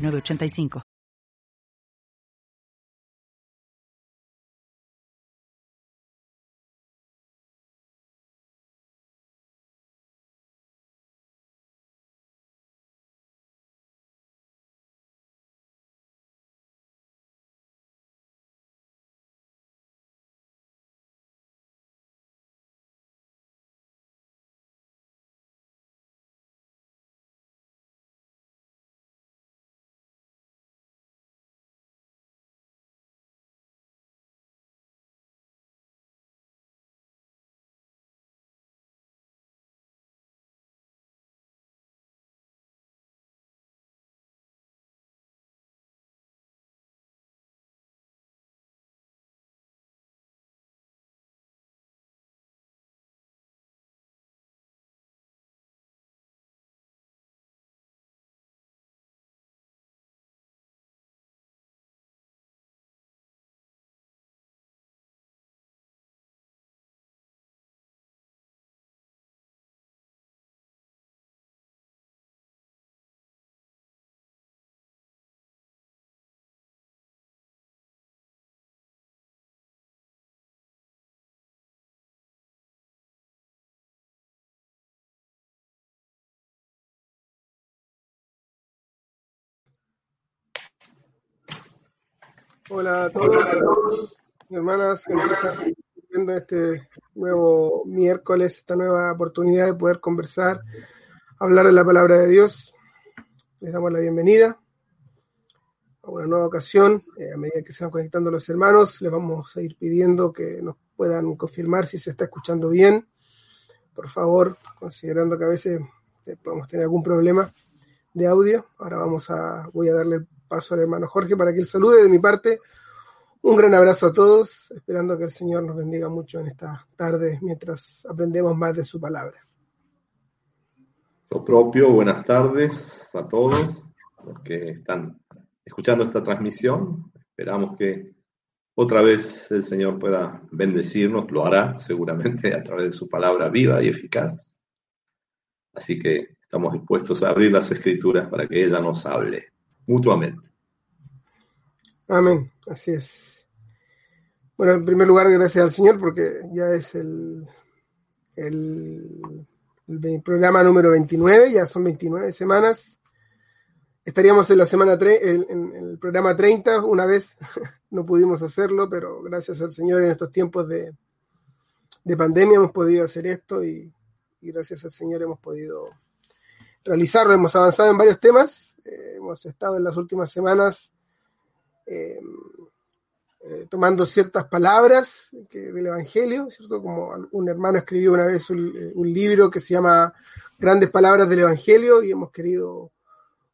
985. Hola a todos, hermanas están viendo este nuevo miércoles, esta nueva oportunidad de poder conversar, hablar de la palabra de Dios. Les damos la bienvenida a una nueva ocasión. Eh, a medida que se van conectando los hermanos, les vamos a ir pidiendo que nos puedan confirmar si se está escuchando bien. Por favor, considerando que a veces eh, podemos tener algún problema de audio. Ahora vamos a, voy a darle paso al hermano Jorge para que él salude de mi parte. Un gran abrazo a todos, esperando que el Señor nos bendiga mucho en esta tarde mientras aprendemos más de su palabra. Lo propio, buenas tardes a todos los que están escuchando esta transmisión. Esperamos que otra vez el Señor pueda bendecirnos, lo hará seguramente a través de su palabra viva y eficaz. Así que estamos dispuestos a abrir las escrituras para que ella nos hable mutuamente. Amén, así es. Bueno, en primer lugar, gracias al Señor porque ya es el, el, programa número 29, ya son 29 semanas. Estaríamos en la semana 3, en, el programa 30, una vez no pudimos hacerlo, pero gracias al Señor en estos tiempos de, de pandemia hemos podido hacer esto y, y gracias al Señor hemos podido realizarlo. Hemos avanzado en varios temas. Eh, hemos estado en las últimas semanas eh, eh, tomando ciertas palabras del Evangelio, ¿cierto? Como un hermano escribió una vez un, libro que se llama Grandes Palabras del Evangelio y hemos querido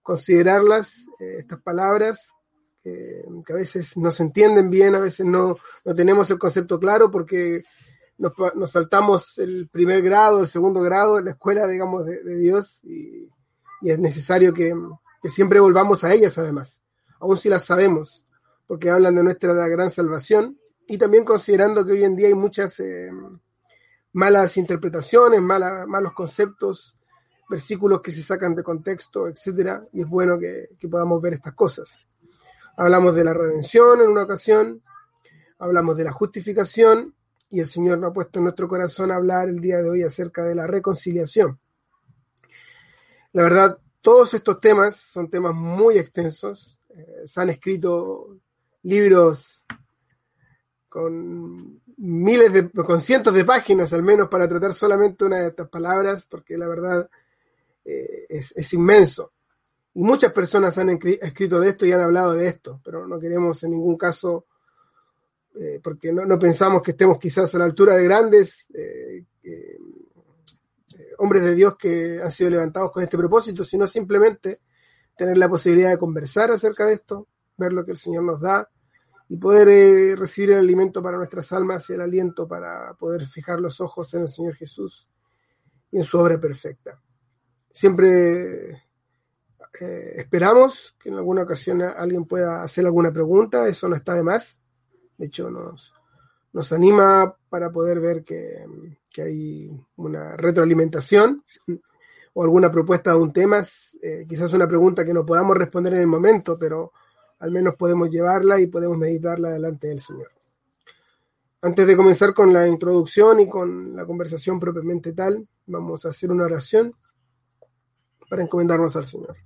considerarlas, estas palabras, que a veces no se entienden bien, a veces no, no tenemos el concepto claro porque nos, saltamos el primer grado, el segundo grado de la escuela, digamos, de, Dios y, es necesario que, siempre volvamos a ellas además, aun si las sabemos, porque hablan de nuestra gran salvación y también considerando que hoy en día hay muchas eh, malas interpretaciones, malos conceptos, versículos que se sacan de contexto, etcétera, y es bueno que podamos ver estas cosas. Hablamos de la redención en una ocasión, hablamos de la justificación y el Señor ha puesto en nuestro corazón a hablar el día de hoy acerca de la reconciliación. La verdad, todos estos temas son temas muy extensos. Eh, se han escrito libros con miles de, con cientos de páginas al menos para tratar solamente una de estas palabras, porque la verdad eh, es, inmenso. Y muchas personas han escrito de esto y han hablado de esto, pero no queremos en ningún caso eh, porque no, pensamos que estemos quizás a la altura de grandes eh, eh, hombres de Dios que han sido levantados con este propósito, sino simplemente tener la posibilidad de conversar acerca de esto, ver lo que el Señor nos da y poder recibir el alimento para nuestras almas y el aliento para poder fijar los ojos en el Señor Jesús y en su obra perfecta. Siempre esperamos que en alguna ocasión alguien pueda hacer alguna pregunta, eso no está de más. De hecho, nos, nos anima para poder ver que, que hay una retroalimentación o alguna propuesta de un tema, eh, quizás una pregunta que no podamos responder en el momento, pero al menos podemos llevarla y podemos meditarla delante del Señor. Antes de comenzar con la introducción y con la conversación propiamente tal, vamos a hacer una oración para encomendarnos al Señor.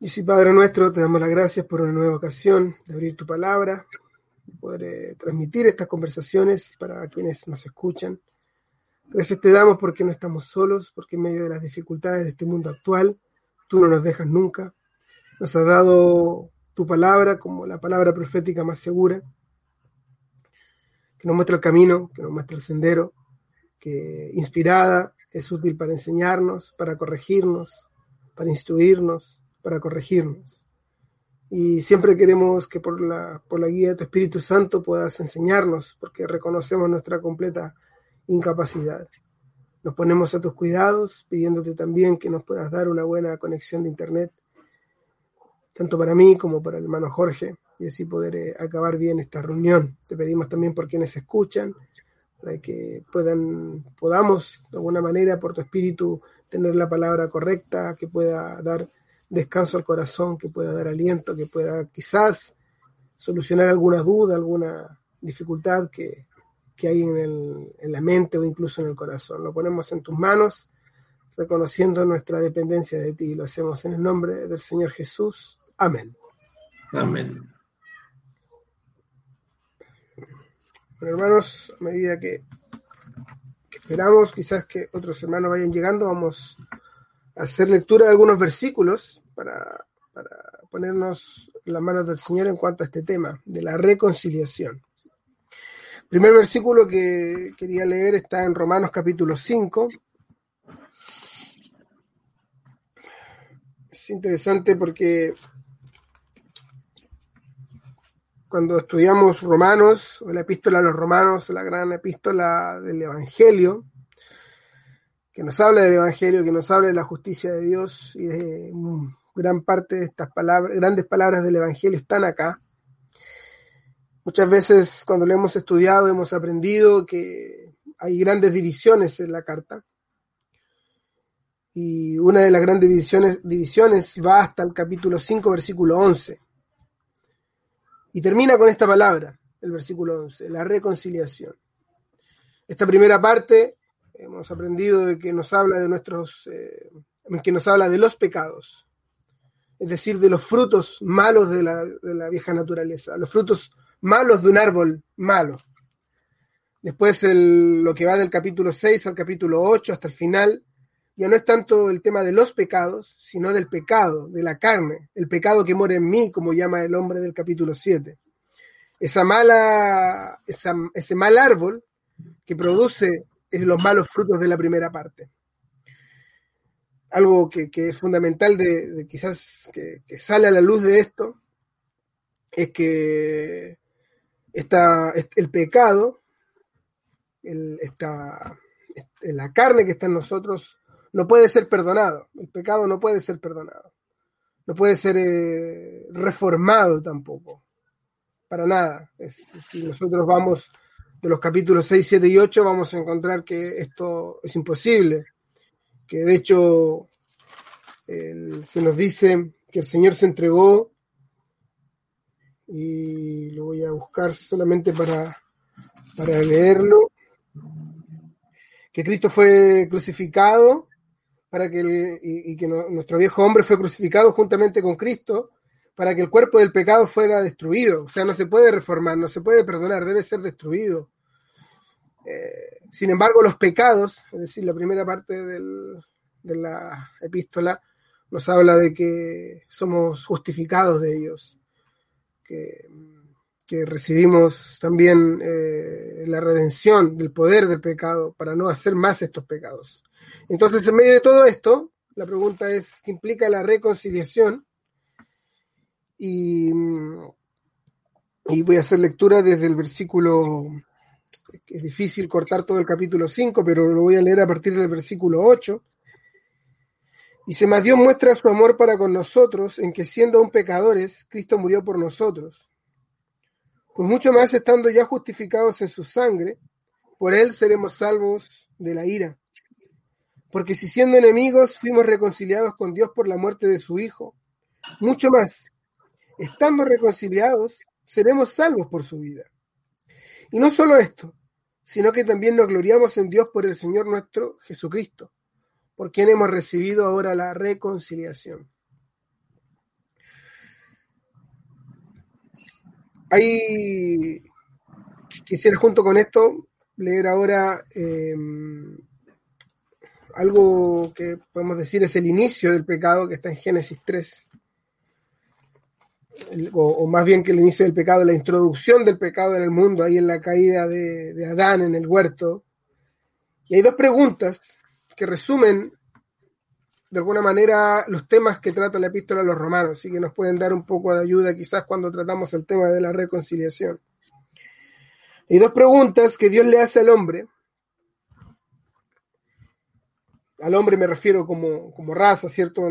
Y si Padre nuestro, te damos las gracias por una nueva ocasión de abrir tu palabra, de poder eh, transmitir estas conversaciones para quienes nos escuchan. Gracias te damos porque no estamos solos, porque en medio de las dificultades de este mundo actual, tú no nos dejas nunca nos ha dado tu palabra como la palabra profética más segura, que nos muestra el camino, que nos muestra el sendero, que inspirada es útil para enseñarnos, para corregirnos, para instruirnos, para corregirnos. Y siempre queremos que por la, por la guía de tu Espíritu Santo puedas enseñarnos, porque reconocemos nuestra completa incapacidad. Nos ponemos a tus cuidados, pidiéndote también que nos puedas dar una buena conexión de Internet tanto para mí como para el hermano Jorge, y así poder eh, acabar bien esta reunión. Te pedimos también por quienes escuchan, para que puedan, podamos de alguna manera por tu espíritu tener la palabra correcta, que pueda dar descanso al corazón, que pueda dar aliento, que pueda quizás solucionar alguna duda, alguna dificultad que, que hay en, el, en la mente o incluso en el corazón. Lo ponemos en tus manos, reconociendo nuestra dependencia de ti. Lo hacemos en el nombre del Señor Jesús. Amén. Amén. Bueno, hermanos, a medida que, esperamos quizás que otros hermanos vayan llegando, vamos a hacer lectura de algunos versículos para, para ponernos las manos del Señor en cuanto a este tema, de la reconciliación. Primer versículo que quería leer está en Romanos capítulo 5. Es interesante porque cuando estudiamos Romanos, o la epístola a los Romanos, la gran epístola del Evangelio, que nos habla del Evangelio, que nos habla de la justicia de Dios y de gran parte de estas palabras, grandes palabras del Evangelio están acá. Muchas veces cuando lo hemos estudiado hemos aprendido que hay grandes divisiones en la carta. Y una de las grandes divisiones, va hasta el capítulo 5, versículo 11 y termina con esta palabra, el versículo 11, la reconciliación. Esta primera parte hemos aprendido de que nos habla de nuestros, eh, que nos habla de los pecados, es decir, de los frutos malos de la, de la vieja naturaleza, los frutos malos de un árbol malo. Después el, lo que va del capítulo 6 al capítulo 8 hasta el final, ya no es tanto el tema de los pecados, sino del pecado, de la carne, el pecado que mora en mí, como llama el hombre del capítulo 7. Esa mala, ese mal árbol que produce los malos frutos de la primera parte. Algo que, es fundamental de, quizás que, sale a la luz de esto es que está el pecado, el, la carne que está en nosotros no puede ser perdonado. El pecado no puede ser perdonado. No puede ser eh, reformado tampoco. Para nada. si nosotros vamos de los capítulos 6, 7 y 8, vamos a encontrar que esto es imposible. Que de hecho se nos dice que el Señor se entregó y lo voy a buscar solamente para, para leerlo, que Cristo fue crucificado para que y, que nuestro viejo hombre fue crucificado juntamente con Cristo para que el cuerpo del pecado fuera destruido. O sea, no se puede reformar, no se puede perdonar, debe ser destruido. Eh, sin embargo, los pecados, es decir, la primera parte de la epístola, nos habla de que somos justificados de ellos, que, recibimos también eh, la redención del poder del pecado para no hacer más estos pecados. Entonces, en medio de todo esto, La pregunta es, ¿qué implica la reconciliación? Y voy a hacer lectura desde el versículo, es difícil cortar todo el capítulo 5, pero lo voy a leer a partir del versículo 8. Dice, más Dios muestra su amor para con nosotros en que siendo aún pecadores, Cristo murió por nosotros. Pues mucho más estando ya justificados en su sangre, por él seremos salvos de la ira. Porque si siendo enemigos fuimos reconciliados con Dios por la muerte de su Hijo, mucho más, estando reconciliados, seremos salvos por su vida. Y no solo esto, sino que también nos gloriamos en Dios por el Señor nuestro Jesucristo, por quien hemos recibido ahora la reconciliación. Ahí quisiera junto con esto leer ahora eh, algo que podemos decir es el inicio del pecado que está en Génesis 3. O, más bien que el inicio del pecado, la introducción del pecado en el mundo, ahí en la caída de, de Adán en el huerto. Y hay dos preguntas que resumen de alguna manera los temas que trata la epístola a los romanos y que nos pueden dar un poco de ayuda quizás cuando tratamos el tema de la reconciliación. Hay dos preguntas que Dios le hace al hombre al hombre me refiero como, como raza, ¿cierto?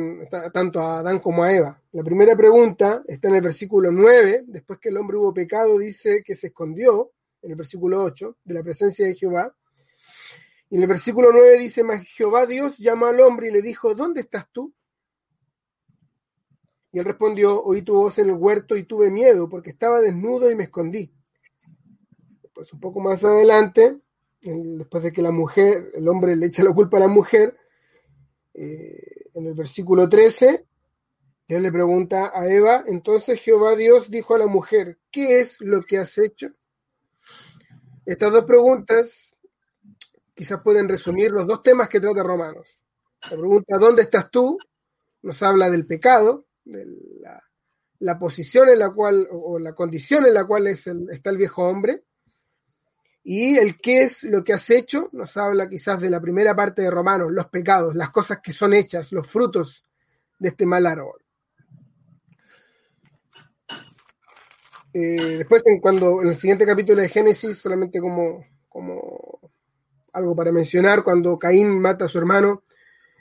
Tanto a Adán como a Eva. La primera pregunta está en el versículo 9, después que el hombre hubo pecado, dice que se escondió, en el versículo 8, de la presencia de Jehová. Y en el versículo 9 dice, mas Jehová Dios llamó al hombre y le dijo, ¿dónde estás tú? Y él respondió, oí tu voz en el huerto y tuve miedo porque estaba desnudo y me escondí. Pues un poco más adelante, después de que la mujer, el hombre le echa la culpa a la mujer, eh, en el versículo 13, Dios le pregunta a Eva, entonces Jehová Dios dijo a la mujer, ¿qué es lo que has hecho? Estas dos preguntas quizás pueden resumir los dos temas que trata Romanos. La pregunta, ¿dónde estás tú? Nos habla del pecado, de la, posición en la cual, o la condición en la cual está el viejo hombre, y el qué es lo que has hecho nos habla quizás de la primera parte de Romanos, los pecados, las cosas que son hechas, los frutos de este mal árbol. Eh, después, en, cuando, en el siguiente capítulo de Génesis, solamente como, como algo para mencionar, cuando Caín mata a su hermano,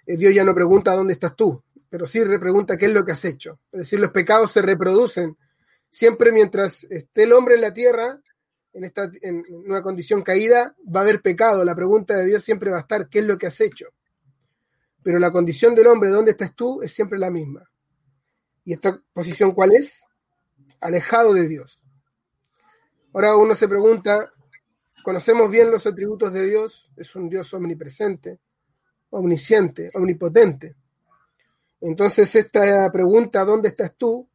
eh, Dios ya no pregunta dónde estás tú, pero sí pregunta qué es lo que has hecho. Es decir, los pecados se reproducen. Siempre mientras esté el hombre en la tierra, en, esta, en una condición caída, va a haber pecado. La pregunta de Dios siempre va a estar, ¿qué es lo que has hecho? Pero la condición del hombre, ¿dónde estás tú? Es siempre la misma. ¿Y esta posición cuál es? Alejado de Dios. Ahora uno se pregunta, ¿conocemos bien los atributos de Dios? Es un Dios omnipresente, omnisciente, omnipotente. Entonces esta pregunta, ¿dónde estás tú?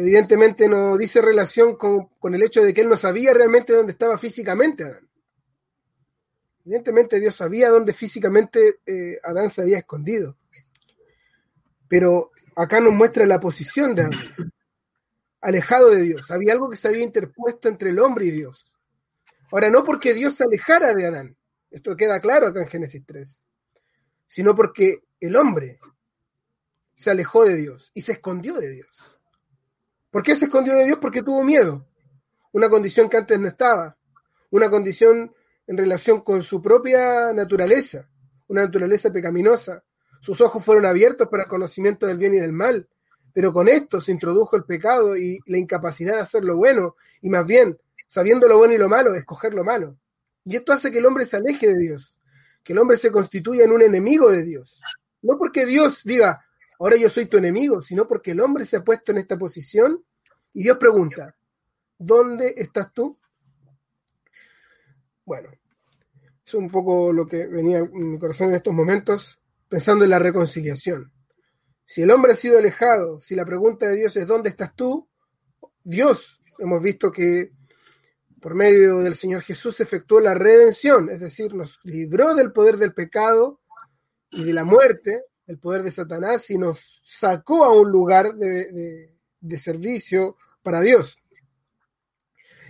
Evidentemente no dice relación con, el hecho de que él no sabía realmente dónde estaba físicamente Adán. Evidentemente Dios sabía dónde físicamente eh, Adán se había escondido. Pero acá nos muestra la posición de Adán, alejado de Dios. Había algo que se había interpuesto entre el hombre y Dios. Ahora, no porque Dios se alejara de Adán, esto queda claro acá en Génesis 3, sino porque el hombre se alejó de Dios y se escondió de Dios. ¿Por qué se escondió de Dios? Porque tuvo miedo. Una condición que antes no estaba. Una condición en relación con su propia naturaleza. Una naturaleza pecaminosa. Sus ojos fueron abiertos para el conocimiento del bien y del mal. Pero con esto se introdujo el pecado y la incapacidad de hacer lo bueno. Y más bien, sabiendo lo bueno y lo malo, escoger lo malo. Y esto hace que el hombre se aleje de Dios. Que el hombre se constituya en un enemigo de Dios. No porque Dios diga, ahora yo soy tu enemigo, sino porque el hombre se ha puesto en esta posición y Dios pregunta, ¿dónde estás tú? Bueno, es un poco lo que venía en mi corazón en estos momentos, pensando en la reconciliación. Si el hombre ha sido alejado, si la pregunta de Dios es ¿dónde estás tú? Dios, hemos visto que por medio del Señor Jesús efectuó la redención, es decir, nos libró del poder del pecado y de la muerte, el poder de Satanás y nos sacó a un lugar de, servicio para Dios.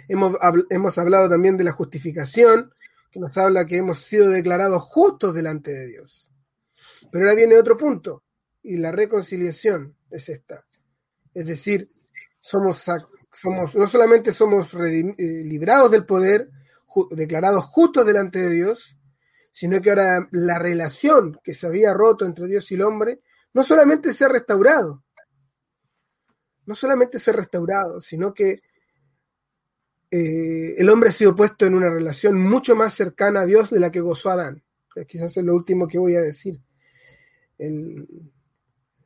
Hemos, hemos, hablado también de la justificación, que nos habla que hemos sido declarados justos delante de Dios. Pero ahora viene otro punto, y la reconciliación es esta. Es decir, somos, somos no solamente somos eh, librados del poder, declarados justos delante de Dios, sino que ahora la relación que se había roto entre Dios y el hombre no solamente se ha restaurado, no solamente se ha restaurado, sino que eh, el hombre ha sido puesto en una relación mucho más cercana a Dios de la que gozó Adán. Quizás es lo último que voy a decir.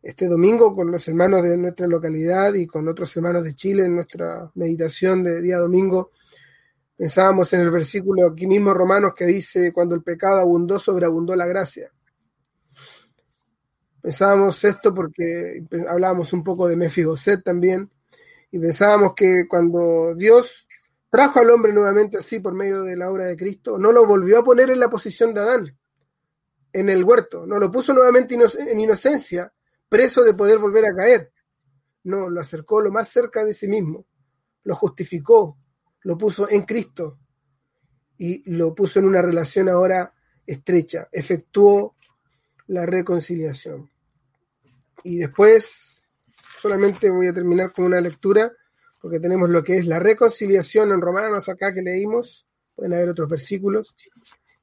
este domingo con los hermanos de nuestra localidad y con otros hermanos de Chile en nuestra meditación de día domingo, pensábamos en el versículo aquí mismo Romanos que dice, cuando el pecado abundó, sobreabundó la gracia. Pensábamos esto porque hablábamos un poco de Mefiboset también, y pensábamos que cuando Dios trajo al hombre nuevamente así por medio de la obra de Cristo, no lo volvió a poner en la posición de Adán, en el huerto, no lo puso nuevamente en inocencia, preso de poder volver a caer. No, lo acercó lo más cerca de sí mismo, lo justificó, lo puso en Cristo y lo puso en una relación ahora estrecha, efectuó la reconciliación. Y después solamente voy a terminar con una lectura, porque tenemos lo que es la reconciliación en Romanos acá que leímos, pueden haber otros versículos.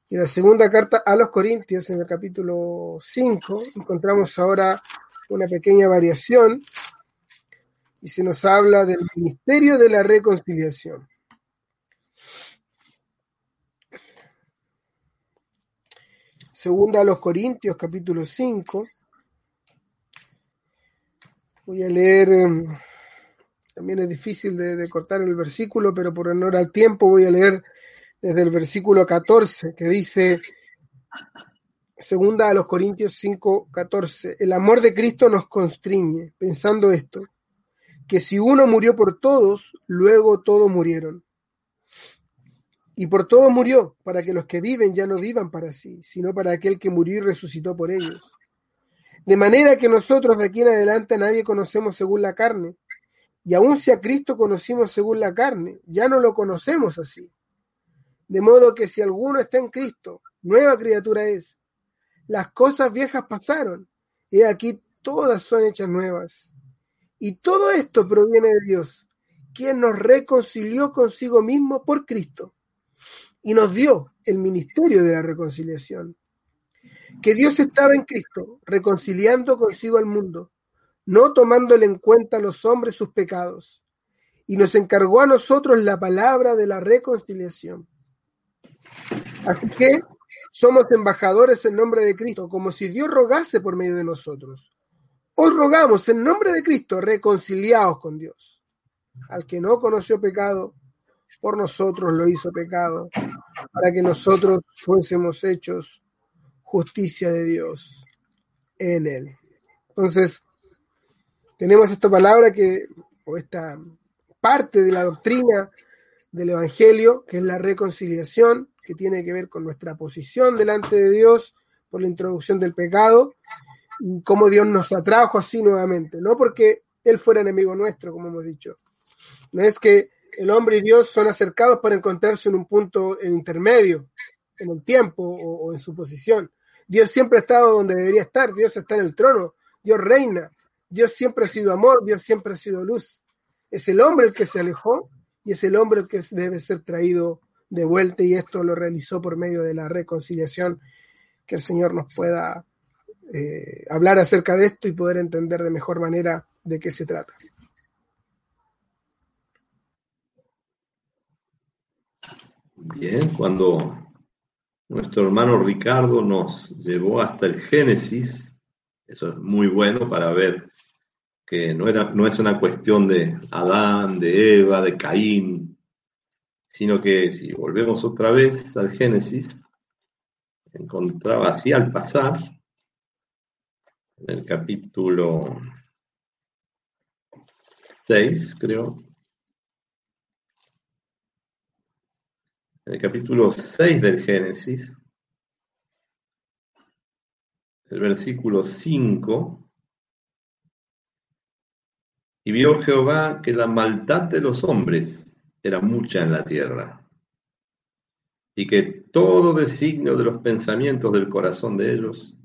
Y la segunda carta a los Corintios, en el capítulo 5, encontramos ahora una pequeña variación y se nos habla del ministerio de la reconciliación. Segunda a los Corintios, capítulo 5, Voy a leer, em, también es difícil de, cortar el versículo, pero por honor al tiempo voy a leer desde el versículo 14, que dice, segunda a los Corintios 5, 14, el amor de Cristo nos constriñe, pensando esto, que si uno murió por todos, luego todos murieron. Y por todos murió, para que los que viven ya no vivan para sí, sino para aquel que murió y resucitó por ellos. De manera que nosotros de aquí en adelante a nadie conocemos según la carne. Y aun si a Cristo conocimos según la carne, ya no lo conocemos así. De modo que si alguno está en Cristo, nueva criatura es. Las cosas viejas pasaron, y aquí todas son hechas nuevas. Y todo esto proviene de Dios, quien nos reconcilió consigo mismo por Cristo, y nos dio el ministerio de la reconciliación que Dios estaba en Cristo, reconciliando consigo al mundo, no tomándole en cuenta a los hombres sus pecados, y nos encargó a nosotros la palabra de la reconciliación. Así que somos embajadores en nombre de Cristo, como si Dios rogase por medio de nosotros. Os rogamos en nombre de Cristo, reconciliados con Dios. Al que no conoció pecado, por nosotros lo hizo pecado, para que nosotros fuésemos hechos justicia de Dios en él. Entonces, tenemos esta palabra que, o esta parte de la doctrina del Evangelio, que es la reconciliación, que tiene que ver con nuestra posición delante de Dios por la introducción del pecado, y cómo Dios nos atrajo así nuevamente, no porque Él fuera enemigo nuestro, como hemos dicho. No es que el hombre y Dios son acercados para encontrarse en un punto en intermedio, en el tiempo o en su posición, Dios siempre ha estado donde debería estar, Dios está en el trono, Dios reina, Dios siempre ha sido amor, Dios siempre ha sido luz. Es el hombre el que se alejó y es el hombre el que debe ser traído de vuelta y esto lo realizó por medio de la reconciliación. Que el Señor nos pueda eh, hablar acerca de esto y poder entender de mejor manera de qué se trata. Bien, cuando nuestro hermano Ricardo nos llevó hasta el Génesis. Eso es muy bueno para ver que no, era, no es una cuestión de Adán, de Eva, de Caín, sino que si volvemos otra vez al Génesis, encontraba así al pasar, en el capítulo 6, creo, el capítulo 6 del Génesis, el versículo 5, y vio Jehová que la maldad de los hombres era mucha en la tierra, y que todo designio de los pensamientos del corazón de ellos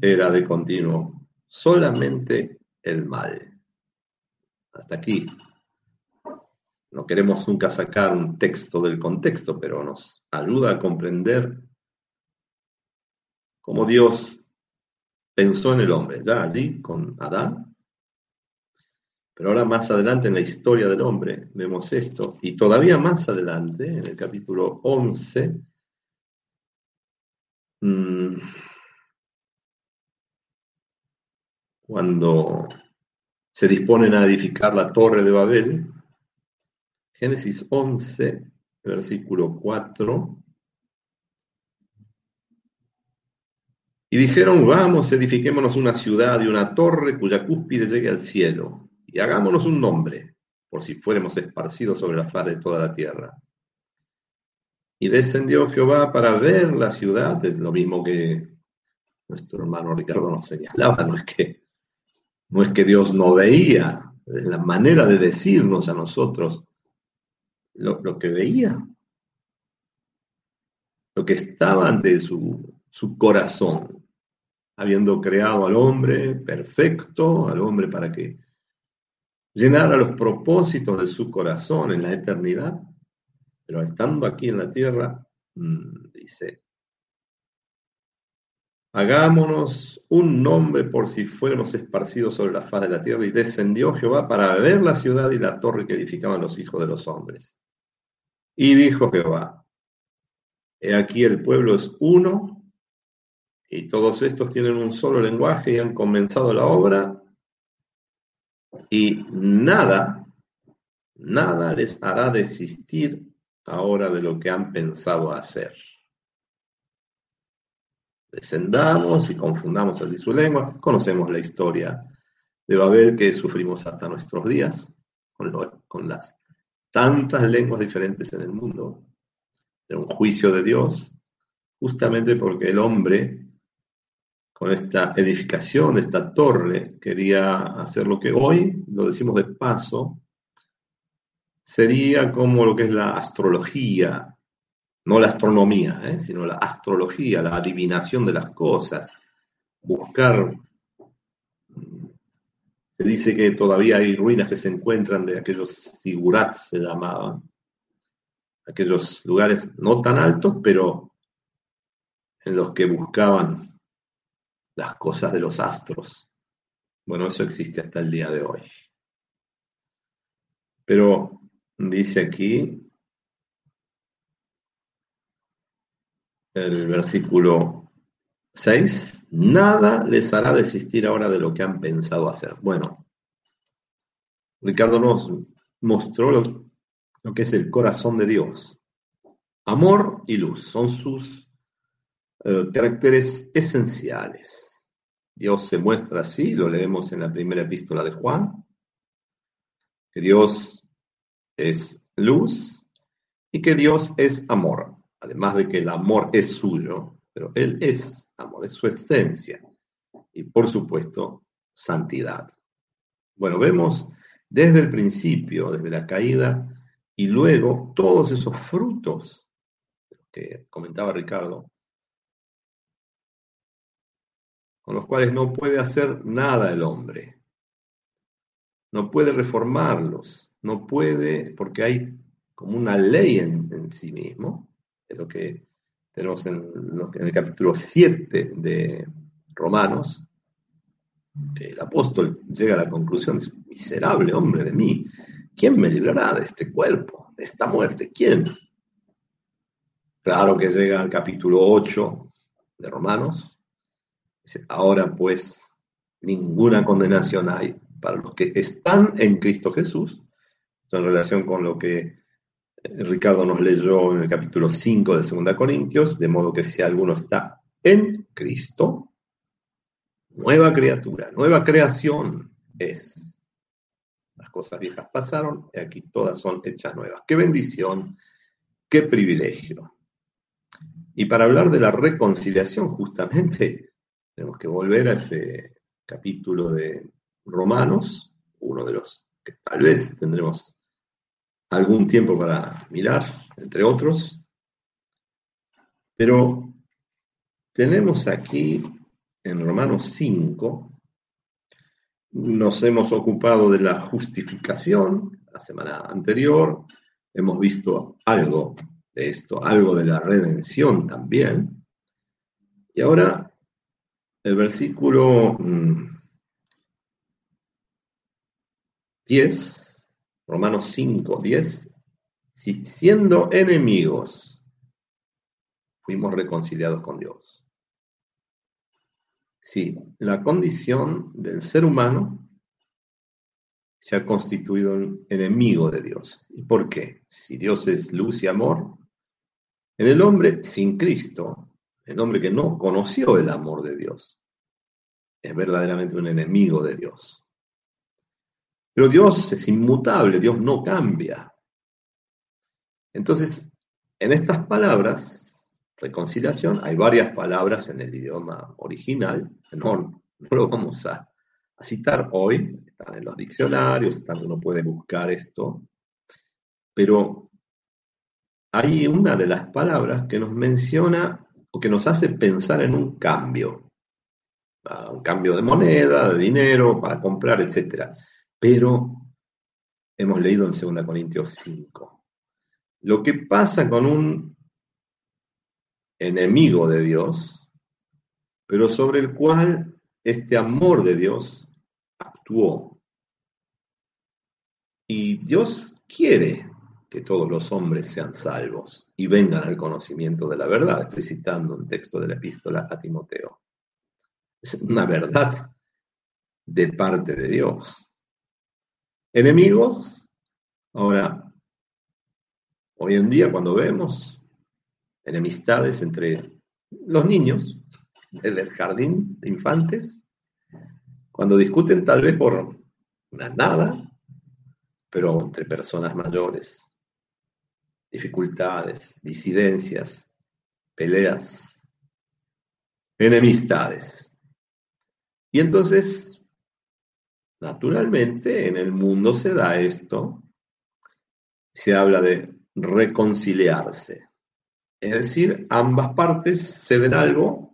era de continuo solamente el mal. Hasta aquí. No queremos nunca sacar un texto del contexto, pero nos ayuda a comprender cómo Dios pensó en el hombre, ya allí con Adán. Pero ahora más adelante en la historia del hombre vemos esto, y todavía más adelante, en el capítulo 11, mmm, cuando se disponen a edificar la torre de Babel, Génesis 11, versículo 4. Y dijeron, vamos, edifiquémonos una ciudad y una torre cuya cúspide llegue al cielo, y hagámonos un nombre, por si fuéramos esparcidos sobre la faz de toda la tierra. Y descendió Jehová para ver la ciudad, es lo mismo que nuestro hermano Ricardo nos señalaba, no es que no es que Dios no veía, es la manera de decirnos a nosotros lo, que veía, lo que estaba ante su, su corazón, habiendo creado al hombre perfecto, al hombre para que llenara los propósitos de su corazón en la eternidad, pero estando aquí en la tierra, mm, dice, Hagámonos un nombre por si fuéramos esparcidos sobre la faz de la tierra. Y descendió Jehová para ver la ciudad y la torre que edificaban los hijos de los hombres. Y dijo Jehová, he aquí el pueblo es uno, y todos estos tienen un solo lenguaje y han comenzado la obra, y nada, nada les hará desistir ahora de lo que han pensado hacer descendamos y confundamos allí su lengua. Conocemos la historia de Babel que sufrimos hasta nuestros días, con, las tantas lenguas diferentes en el mundo. Era un juicio de Dios, justamente porque el hombre, con esta edificación, esta torre, quería hacer lo que hoy, lo decimos de paso, sería como lo que es la astrología, no la astronomía, ¿eh? sino la astrología, la adivinación de las cosas, buscar. Se dice que todavía hay ruinas que se encuentran de aquellos sigurats, se llamaban, aquellos lugares no tan altos, pero en los que buscaban las cosas de los astros. Bueno, eso existe hasta el día de hoy. Pero dice aquí, el versículo 6, nada les hará desistir ahora de lo que han pensado hacer. Bueno, Ricardo nos mostró lo, que es el corazón de Dios. Amor y luz son sus eh, caracteres esenciales. Dios se muestra así, lo leemos en la primera epístola de Juan, que Dios es luz y que Dios es amor además de que el amor es suyo, pero Él es amor, es su esencia. Y por supuesto, santidad. Bueno, vemos desde el principio, desde la caída, y luego todos esos frutos que comentaba Ricardo, con los cuales no puede hacer nada el hombre. No puede reformarlos, no puede, porque hay como una ley en, en sí mismo, es lo que tenemos en, el capítulo 7 de Romanos, el apóstol llega a la conclusión, miserable hombre de mí, ¿quién me librará de este cuerpo, de esta muerte? ¿Quién? Claro que llega al capítulo 8 de Romanos, dice, ahora pues ninguna condenación hay para los que están en Cristo Jesús, en relación con lo que Ricardo nos leyó en el capítulo 5 de 2 Corintios, de modo que si alguno está en Cristo, nueva criatura, nueva creación es. Las cosas viejas pasaron y aquí todas son hechas nuevas. Qué bendición, qué privilegio. Y para hablar de la reconciliación, justamente, tenemos que volver a ese capítulo de Romanos, uno de los que tal vez tendremos algún tiempo para mirar, entre otros. Pero tenemos aquí en Romanos 5, nos hemos ocupado de la justificación la semana anterior, hemos visto algo de esto, algo de la redención también. Y ahora el versículo 10, mm, Romanos 5, 10, si siendo enemigos fuimos reconciliados con Dios. Sí, la condición del ser humano se ha constituido un enemigo de Dios. ¿Y por qué? Si Dios es luz y amor, en el hombre sin Cristo, el hombre que no conoció el amor de Dios, es verdaderamente un enemigo de Dios. Pero Dios es inmutable, Dios no cambia. Entonces, en estas palabras, reconciliación, hay varias palabras en el idioma original, no, lo vamos a, a citar hoy, están en los diccionarios, están, uno puede buscar esto, pero hay una de las palabras que nos menciona o que nos hace pensar en un cambio, un cambio de moneda, de dinero, para comprar, etc. Pero hemos leído en 2 Corintios 5. Lo que pasa con un enemigo de Dios, pero sobre el cual este amor de Dios actuó. Y Dios quiere que todos los hombres sean salvos y vengan al conocimiento de la verdad. Estoy citando un texto de la epístola a Timoteo. Es una verdad de parte de Dios. Enemigos, ahora, hoy en día cuando vemos enemistades entre los niños, desde el jardín de infantes, cuando discuten tal vez por una nada, pero entre personas mayores, dificultades, disidencias, peleas, enemistades. Y entonces, naturalmente, en el mundo se da esto, se habla de reconciliarse. Es decir, ambas partes ceden algo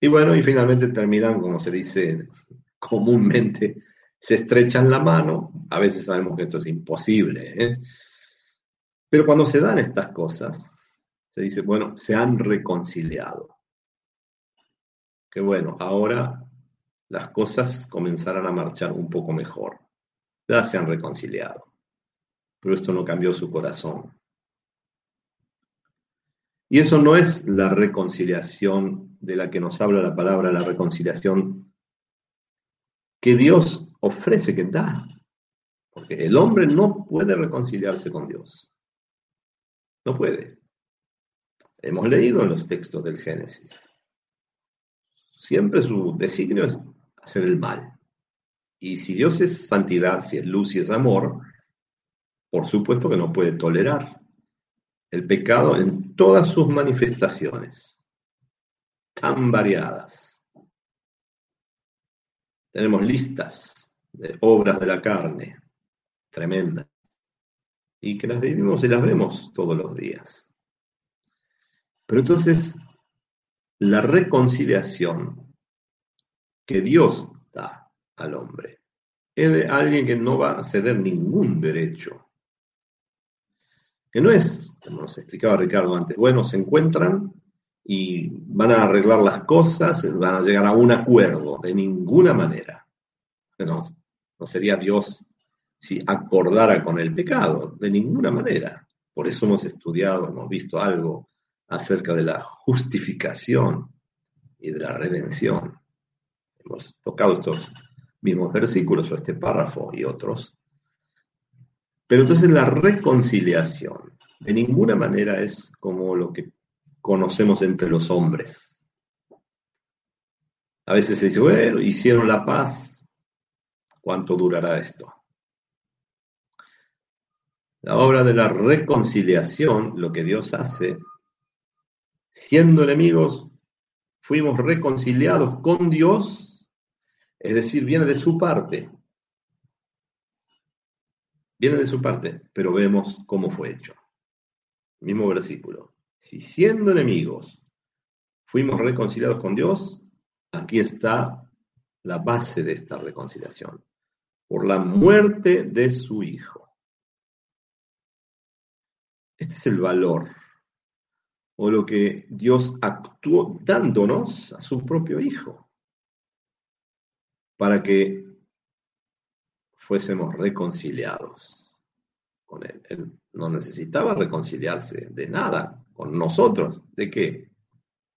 y bueno, y finalmente terminan, como se dice comúnmente, se estrechan la mano. A veces sabemos que esto es imposible, ¿eh? Pero cuando se dan estas cosas, se dice, bueno, se han reconciliado. Que bueno, ahora las cosas comenzarán a marchar un poco mejor. Ya se han reconciliado. Pero esto no cambió su corazón. Y eso no es la reconciliación de la que nos habla la palabra, la reconciliación que Dios ofrece, que da. Porque el hombre no puede reconciliarse con Dios. No puede. Hemos leído en los textos del Génesis. Siempre su designio es hacer el mal. Y si Dios es santidad, si es luz y es amor, por supuesto que no puede tolerar el pecado en todas sus manifestaciones, tan variadas. Tenemos listas de obras de la carne tremendas y que las vivimos y las vemos todos los días. Pero entonces, la reconciliación que Dios da al hombre es de alguien que no va a ceder ningún derecho. Que no es, como nos explicaba Ricardo antes, bueno, se encuentran y van a arreglar las cosas, van a llegar a un acuerdo, de ninguna manera. No, no sería Dios si acordara con el pecado, de ninguna manera. Por eso hemos estudiado, hemos visto algo acerca de la justificación y de la redención. Hemos tocado estos mismos versículos o este párrafo y otros. Pero entonces la reconciliación de ninguna manera es como lo que conocemos entre los hombres. A veces se dice, bueno, hicieron la paz, ¿cuánto durará esto? La obra de la reconciliación, lo que Dios hace, siendo enemigos, fuimos reconciliados con Dios, es decir, viene de su parte. Viene de su parte, pero vemos cómo fue hecho. Mismo versículo. Si siendo enemigos fuimos reconciliados con Dios, aquí está la base de esta reconciliación, por la muerte de su Hijo. Este es el valor o lo que Dios actuó dándonos a su propio Hijo para que fuésemos reconciliados con Él. Él no necesitaba reconciliarse de nada con nosotros. ¿De qué?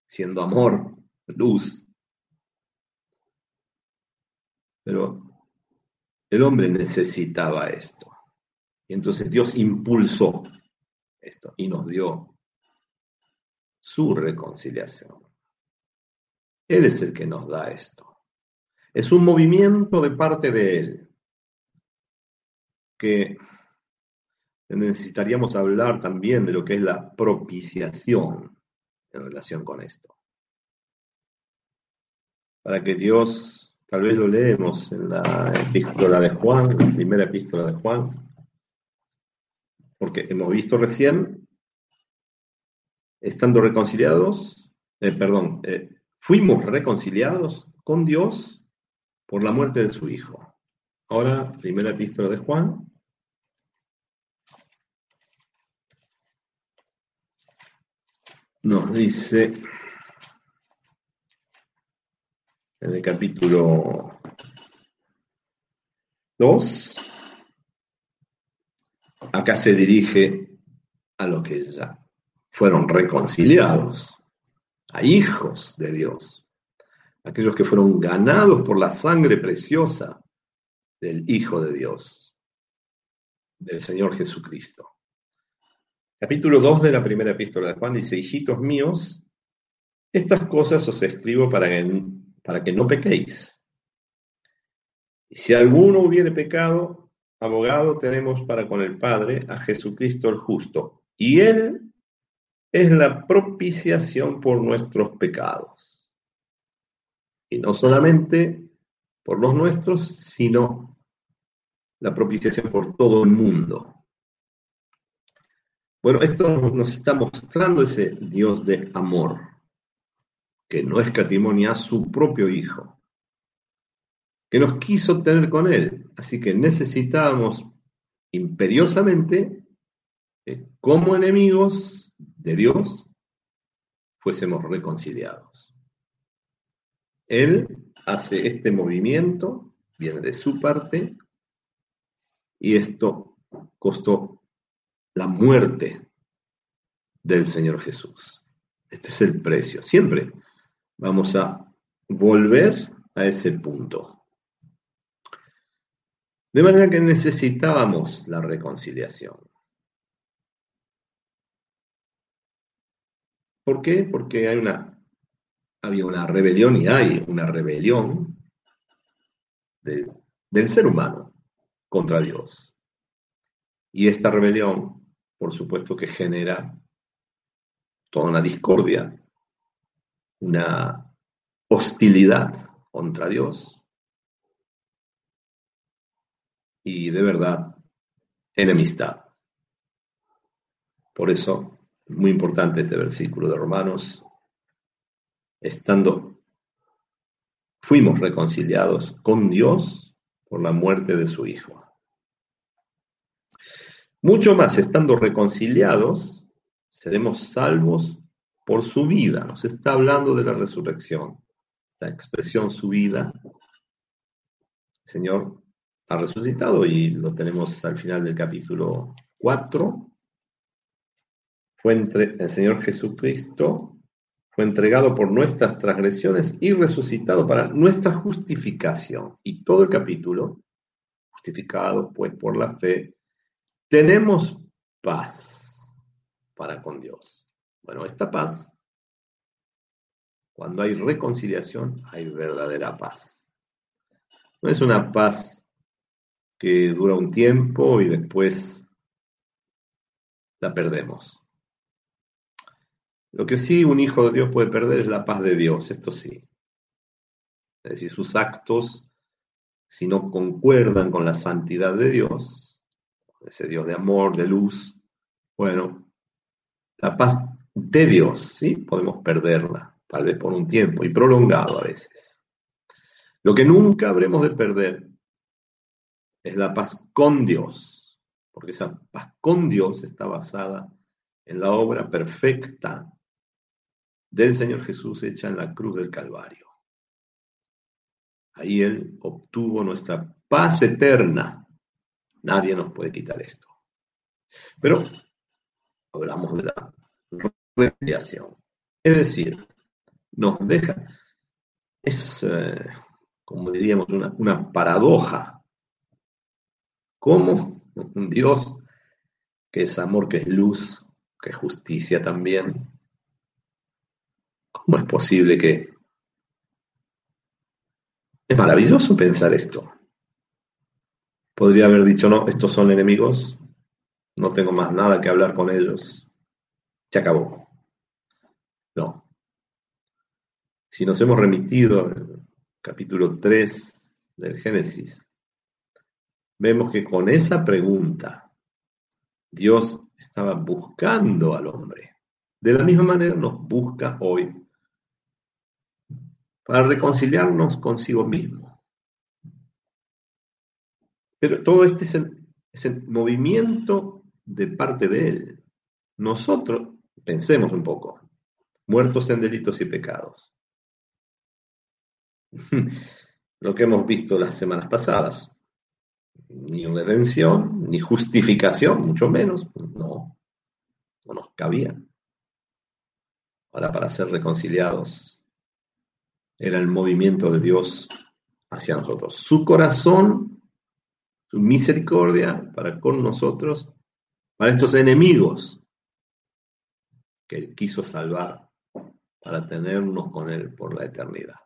Siendo amor, luz. Pero el hombre necesitaba esto. Y entonces Dios impulsó esto y nos dio su reconciliación. Él es el que nos da esto. Es un movimiento de parte de Él que necesitaríamos hablar también de lo que es la propiciación en relación con esto. Para que Dios, tal vez lo leemos en la epístola de Juan, primera epístola de Juan, porque hemos visto recién, estando reconciliados, eh, perdón, eh, fuimos reconciliados con Dios por la muerte de su Hijo. Ahora, primera epístola de Juan, nos dice en el capítulo 2, acá se dirige a los que ya fueron reconciliados, a hijos de Dios, aquellos que fueron ganados por la sangre preciosa del Hijo de Dios, del Señor Jesucristo. Capítulo 2 de la primera epístola de Juan dice, hijitos míos, estas cosas os escribo para que, para que no pequéis. Y si alguno hubiere pecado, abogado tenemos para con el Padre a Jesucristo el justo. Y Él es la propiciación por nuestros pecados. Y no solamente por los nuestros, sino la propiciación por todo el mundo. Bueno, esto nos está mostrando ese Dios de amor, que no escatimonia a su propio Hijo, que nos quiso tener con Él. Así que necesitábamos imperiosamente, como enemigos de Dios, fuésemos reconciliados. Él hace este movimiento, viene de su parte, y esto costó la muerte del Señor Jesús. Este es el precio. Siempre vamos a volver a ese punto. De manera que necesitábamos la reconciliación. ¿Por qué? Porque hay una, había una rebelión y hay una rebelión del ser humano contra Dios. Y esta rebelión por supuesto que genera toda una discordia, una hostilidad contra Dios y de verdad enemistad. Por eso, muy importante este versículo de Romanos, estando, fuimos reconciliados con Dios por la muerte de su Hijo. Mucho más, estando reconciliados, seremos salvos por su vida. Nos está hablando de la resurrección. Esta expresión su vida. El Señor ha resucitado y lo tenemos al final del capítulo 4. Fue entre, el Señor Jesucristo fue entregado por nuestras transgresiones y resucitado para nuestra justificación. Y todo el capítulo, justificado pues por la fe, tenemos paz para con Dios. Bueno, esta paz, cuando hay reconciliación, hay verdadera paz. No es una paz que dura un tiempo y después la perdemos. Lo que sí un hijo de Dios puede perder es la paz de Dios, esto sí. Es decir, sus actos, si no concuerdan con la santidad de Dios, ese Dios de amor, de luz, bueno, la paz de Dios, ¿sí? Podemos perderla. tal vez por un tiempo y prolongado a veces. Lo que nunca habremos de perder es la paz con Dios, porque esa paz con Dios está basada en la obra perfecta del Señor Jesús hecha en la cruz del Calvario. Ahí Él obtuvo nuestra paz eterna. Nadie nos puede quitar esto. Pero hablamos de la reconciliación. Es decir, nos deja, es eh, como diríamos, una, una paradoja. ¿Cómo un Dios que es amor, que es luz, que es justicia también? ¿Cómo es posible que... Es maravilloso pensar esto. Podría haber dicho, no, estos son enemigos, no tengo más nada que hablar con ellos, se acabó. No. Si nos hemos remitido al capítulo 3 del Génesis, vemos que con esa pregunta Dios estaba buscando al hombre. De la misma manera nos busca hoy para reconciliarnos consigo mismo. Pero todo este es el, movimiento de parte de Él. Nosotros, pensemos un poco, muertos en delitos y pecados. Lo que hemos visto las semanas pasadas. Ni redención, ni justificación, mucho menos. No, no nos cabía. Ahora, para ser reconciliados, era el movimiento de Dios hacia nosotros. Su corazón, su misericordia para con nosotros, para estos enemigos que Él quiso salvar para tenernos con Él por la eternidad.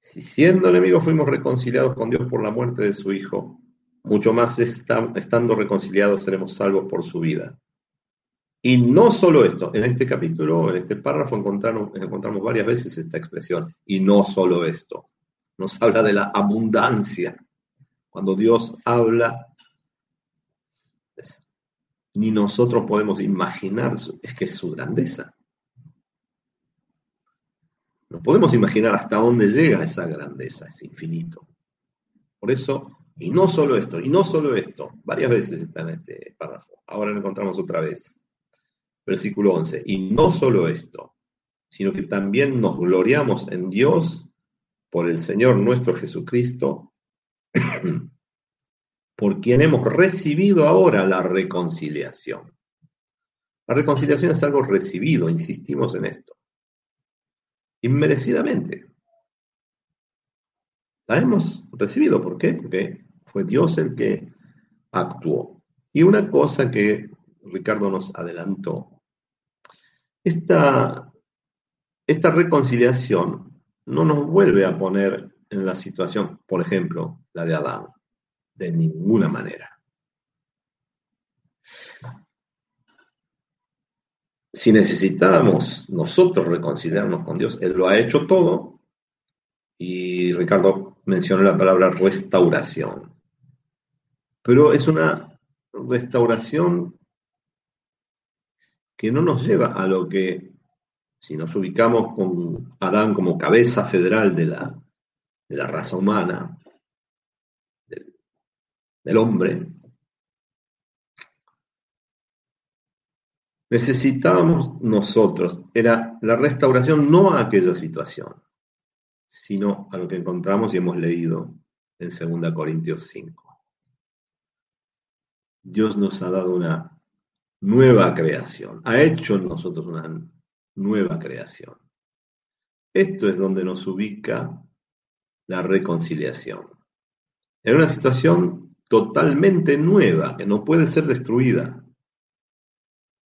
Si siendo enemigos fuimos reconciliados con Dios por la muerte de su Hijo, mucho más estando reconciliados seremos salvos por su vida. Y no solo esto, en este capítulo, en este párrafo encontramos, encontramos varias veces esta expresión, y no solo esto, nos habla de la abundancia. Cuando Dios habla, ni nosotros podemos imaginar, es que es su grandeza. No podemos imaginar hasta dónde llega esa grandeza, ese infinito. Por eso, y no solo esto, y no solo esto, varias veces está en este párrafo. Ahora lo encontramos otra vez. Versículo 11. Y no solo esto, sino que también nos gloriamos en Dios por el Señor nuestro Jesucristo, por quien hemos recibido ahora la reconciliación. La reconciliación es algo recibido, insistimos en esto. Inmerecidamente. La hemos recibido, ¿por qué? Porque fue Dios el que actuó. Y una cosa que Ricardo nos adelantó esta, esta reconciliación no nos vuelve a poner en la situación, por ejemplo, la de Adán, de ninguna manera. Si necesitábamos nosotros reconciliarnos con Dios, Él lo ha hecho todo, y Ricardo mencionó la palabra restauración. Pero es una restauración que no nos lleva a lo que, si nos ubicamos con Adán como cabeza federal de la, de la raza humana, del, del hombre, necesitábamos nosotros, era la restauración no a aquella situación, sino a lo que encontramos y hemos leído en 2 Corintios 5. Dios nos ha dado una nueva creación. Ha hecho en nosotros una nueva creación. Esto es donde nos ubica la reconciliación. En una situación totalmente nueva, que no puede ser destruida,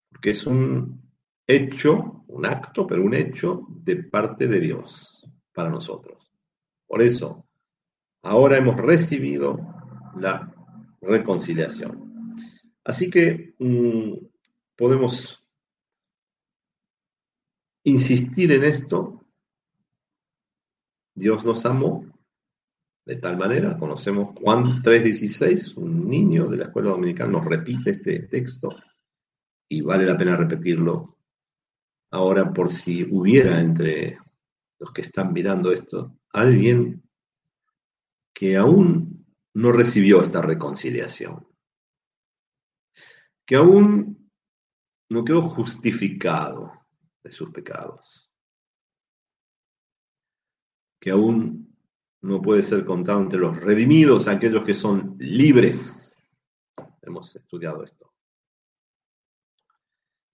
porque es un hecho, un acto, pero un hecho de parte de Dios para nosotros. Por eso, ahora hemos recibido la reconciliación. Así que mm, podemos insistir en esto. Dios nos amó de tal manera, conocemos Juan 3:16, un niño de la escuela dominicana nos repite este texto y vale la pena repetirlo Ahora, por si hubiera entre los que están mirando esto alguien que aún no recibió esta reconciliación, que aún no quedó justificado de sus pecados, que aún no puede ser contado entre los redimidos, aquellos que son libres. Hemos estudiado esto.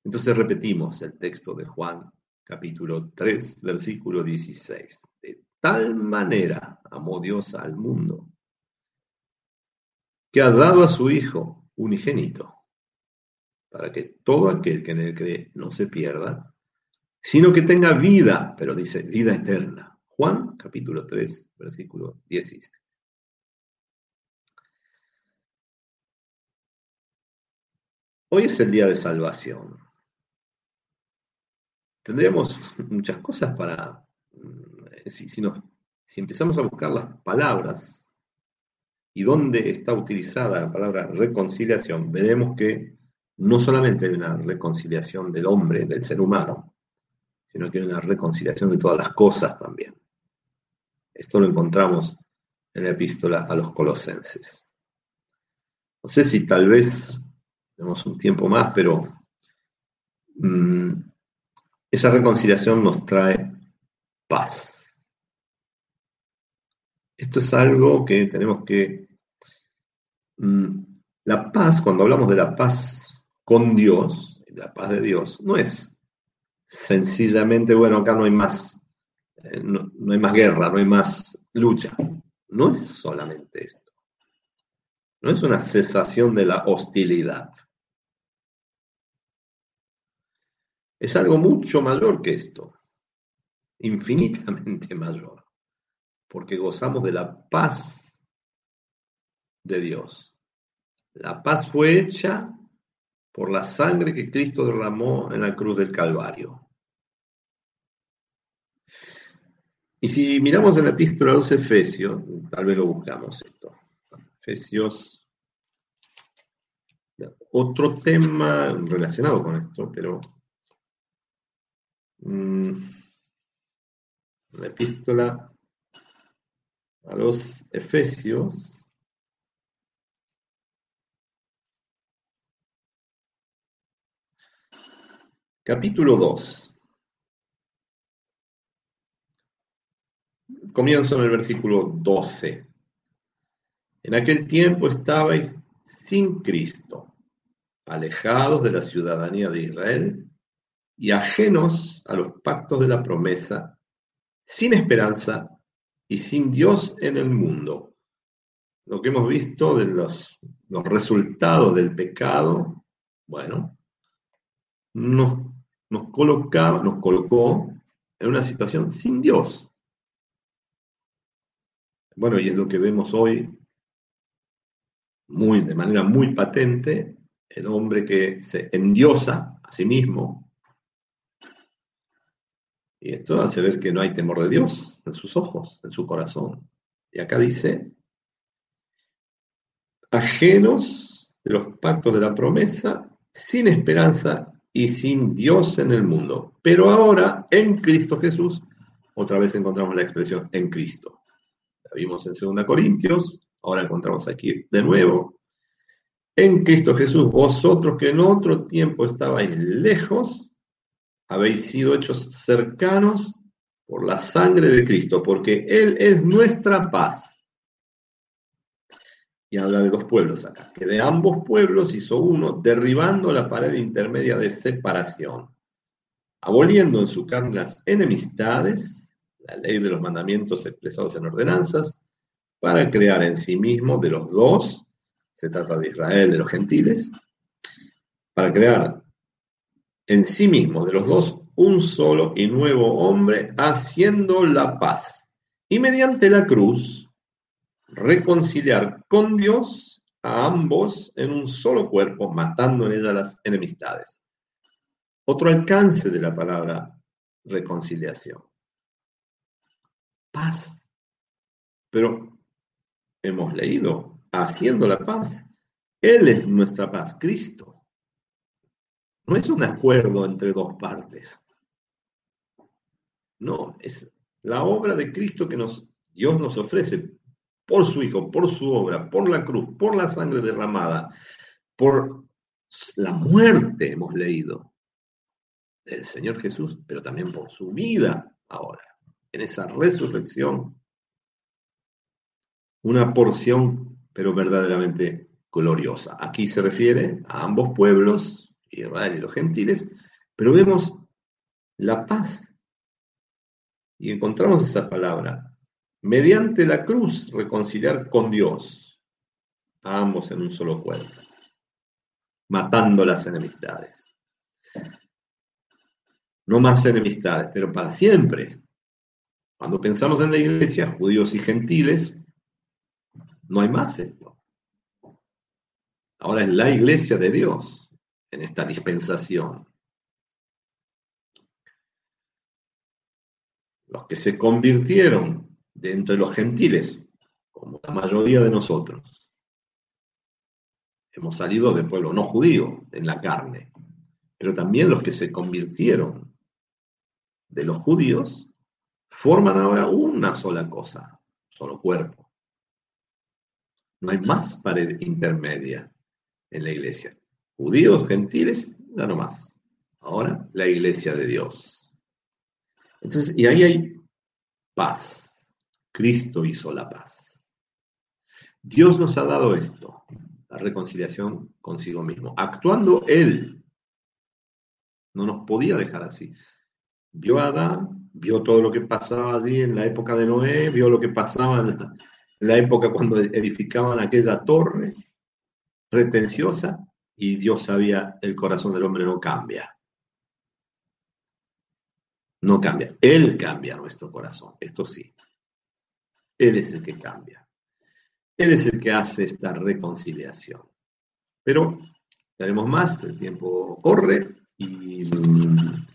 Entonces repetimos el texto de Juan capítulo 3, versículo 16. De tal manera amó Dios al mundo que ha dado a su Hijo unigénito, para que todo aquel que en él cree no se pierda, sino que tenga vida, pero dice vida eterna. Juan capítulo 3, versículo 16. Hoy es el día de salvación. Tendríamos muchas cosas para, mm, si, si empezamos a buscar las palabras y dónde está utilizada la palabra reconciliación, veremos que no solamente hay una reconciliación del hombre, del ser humano, sino que hay una reconciliación de todas las cosas también. Esto lo encontramos en la epístola a los colosenses. No sé si tal vez tenemos un tiempo más, pero mm, esa reconciliación nos trae paz. Esto es algo que tenemos que... Mm, la paz, cuando hablamos de la paz con Dios, la paz de Dios, no es sencillamente, bueno, acá no hay más, eh, no, hay más guerra, no hay más lucha. No es solamente esto. No es una cesación de la hostilidad. es algo mucho mayor que esto, infinitamente mayor, porque gozamos de la paz de Dios. La paz fue hecha por la sangre que Cristo derramó en la cruz del Calvario. Y si miramos en la epístola a los Efesios, tal vez lo buscamos esto. Efesios, otro tema relacionado con esto, pero Mm, la epístola a los Efesios. Capítulo 2. Comienzo en el versículo 12. En aquel tiempo estabais sin Cristo, alejados de la ciudadanía de Israel y ajenos a los pactos de la promesa, sin esperanza y sin Dios en el mundo. Lo que hemos visto de los, los resultados del pecado, bueno, nos, nos, nos colocó en una situación sin Dios. Bueno, y es lo que vemos hoy muy, de manera muy patente, el hombre que se endiosa a sí mismo, y esto hace ver que no hay temor de Dios en sus ojos, en su corazón. Y acá dice, ajenos de los pactos de la promesa, sin esperanza y sin Dios en el mundo. Pero ahora, en Cristo Jesús, otra vez encontramos la expresión en Cristo. La vimos en 2 Corintios, ahora encontramos aquí de nuevo. En Cristo Jesús, vosotros que en otro tiempo estabais lejos, habéis sido hechos cercanos por la sangre de Cristo, porque Él es nuestra paz. Y habla de dos pueblos acá, que de ambos pueblos hizo uno, derribando la pared intermedia de separación, aboliendo en su carne las enemistades, la ley de los mandamientos expresados en ordenanzas, para crear en sí mismo de los dos, se trata de Israel, de los gentiles, para crear en sí mismo de los dos un solo y nuevo hombre, haciendo la paz, y mediante la cruz reconciliar con Dios a ambos en un solo cuerpo, matando en ella las enemistades. Otro alcance de la palabra reconciliación. Paz. Pero hemos leído, haciendo la paz, Él es nuestra paz, Cristo. No es un acuerdo entre dos partes. No, es la obra de Cristo que Dios nos ofrece por su Hijo, por su obra, por la cruz, por la sangre derramada, por la muerte, hemos leído, del Señor Jesús, pero también por su vida ahora, en esa resurrección. Una porción, pero verdaderamente gloriosa. Aquí se refiere a ambos pueblos, Israel y los gentiles, pero vemos la paz. Y encontramos esa palabra. Mediante la cruz reconciliar con Dios a ambos en un solo cuerpo, matando las enemistades. No más enemistades, pero para siempre. Cuando pensamos en la iglesia, judíos y gentiles, no hay más esto. Ahora es la iglesia de Dios en esta dispensación. Los que se convirtieron de entre los gentiles, como la mayoría de nosotros, hemos salido del pueblo no judío en la carne, pero también los que se convirtieron de los judíos forman ahora una sola cosa, solo cuerpo. No hay más pared intermedia en la iglesia. Judíos, gentiles, ya no más. Ahora la iglesia de Dios. Entonces, y ahí hay paz. Cristo hizo la paz. Dios nos ha dado esto, la reconciliación consigo mismo, actuando Él. No nos podía dejar así. Vio a Adán, vio todo lo que pasaba allí en la época de Noé, vio lo que pasaba en la época cuando edificaban aquella torre, pretenciosa y Dios sabía el corazón del hombre no cambia. No cambia. Él cambia nuestro corazón. Esto sí. Él es el que cambia. Él es el que hace esta reconciliación. Pero tenemos más, el tiempo corre y mm,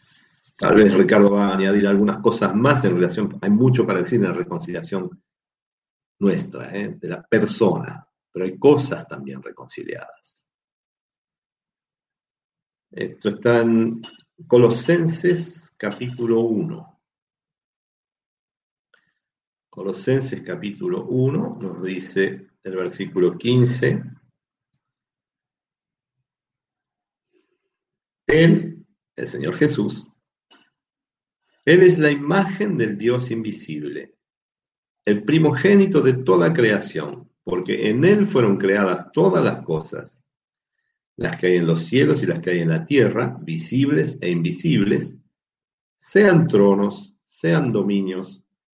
tal vez Ricardo va a añadir algunas cosas más en relación, hay mucho para decir en la reconciliación nuestra, ¿eh? de la persona, pero hay cosas también reconciliadas. Esto está en Colosenses capítulo 1. Colosenses capítulo 1 nos dice el versículo 15. Él, el Señor Jesús, Él es la imagen del Dios invisible, el primogénito de toda creación porque en Él fueron creadas todas las cosas, las que hay en los cielos y las que hay en la tierra, visibles e invisibles, sean tronos, sean dominios,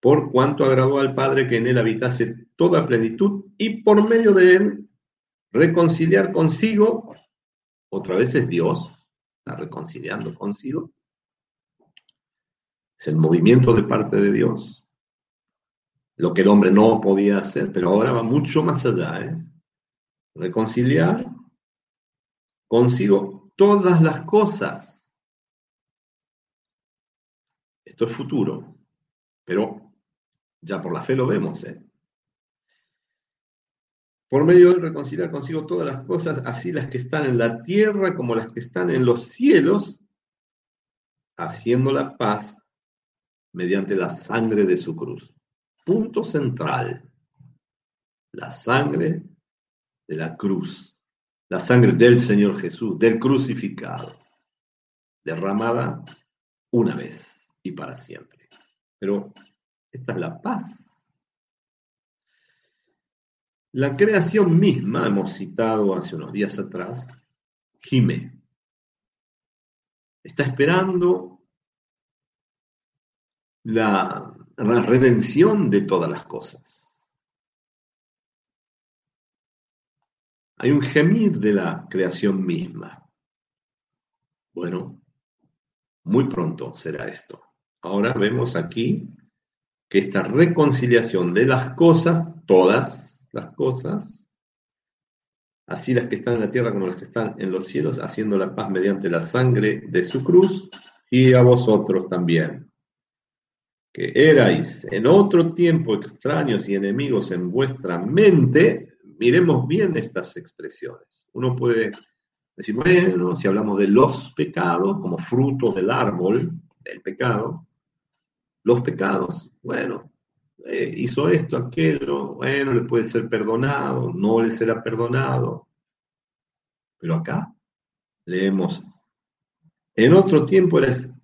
por cuanto agradó al Padre que en él habitase toda plenitud, y por medio de él reconciliar consigo, otra vez es Dios, está reconciliando consigo, es el movimiento de parte de Dios, lo que el hombre no podía hacer, pero ahora va mucho más allá, ¿eh? reconciliar consigo todas las cosas. Esto es futuro, pero ya por la fe lo vemos. ¿eh? Por medio de reconciliar consigo todas las cosas, así las que están en la tierra como las que están en los cielos, haciendo la paz mediante la sangre de su cruz. Punto central, la sangre de la cruz la sangre del Señor Jesús, del crucificado, derramada una vez y para siempre. Pero esta es la paz. La creación misma, hemos citado hace unos días atrás, gime. Está esperando la, la redención de todas las cosas. Hay un gemir de la creación misma. Bueno, muy pronto será esto. Ahora vemos aquí que esta reconciliación de las cosas, todas las cosas, así las que están en la tierra como las que están en los cielos, haciendo la paz mediante la sangre de su cruz, y a vosotros también, que erais en otro tiempo extraños y enemigos en vuestra mente, miremos bien estas expresiones. Uno puede decir, bueno, si hablamos de los pecados como fruto del árbol del pecado, pecados, bueno, eh, hizo esto, aquello, bueno, le puede ser perdonado, no le será perdonado. Pero acá leemos, en otro tiempo eres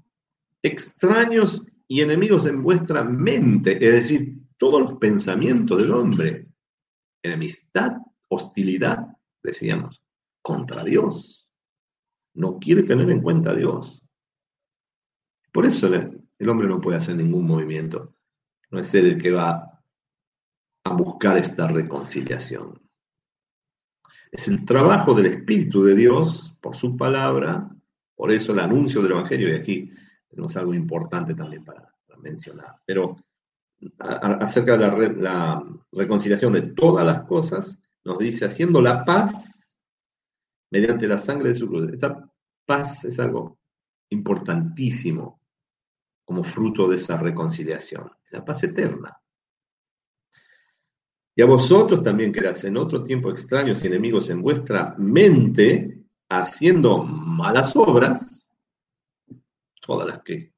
extraños y enemigos en vuestra mente, es decir, todos los pensamientos del hombre, enemistad, hostilidad, decíamos, contra Dios. No quiere tener en cuenta a Dios. Por eso el hombre no puede hacer ningún movimiento. No es él el que va a buscar esta reconciliación. Es el trabajo del Espíritu de Dios por su palabra, por eso el anuncio del Evangelio, y aquí tenemos algo importante también para, mencionar. Pero acerca de la reconciliación de todas las cosas, nos dice, haciendo la paz mediante la sangre de su cruz. Esta paz es algo importantísimo como fruto de esa reconciliación, la paz eterna. Y a vosotros también que en otro tiempo extraños y enemigos en vuestra mente, haciendo malas obras, todas las que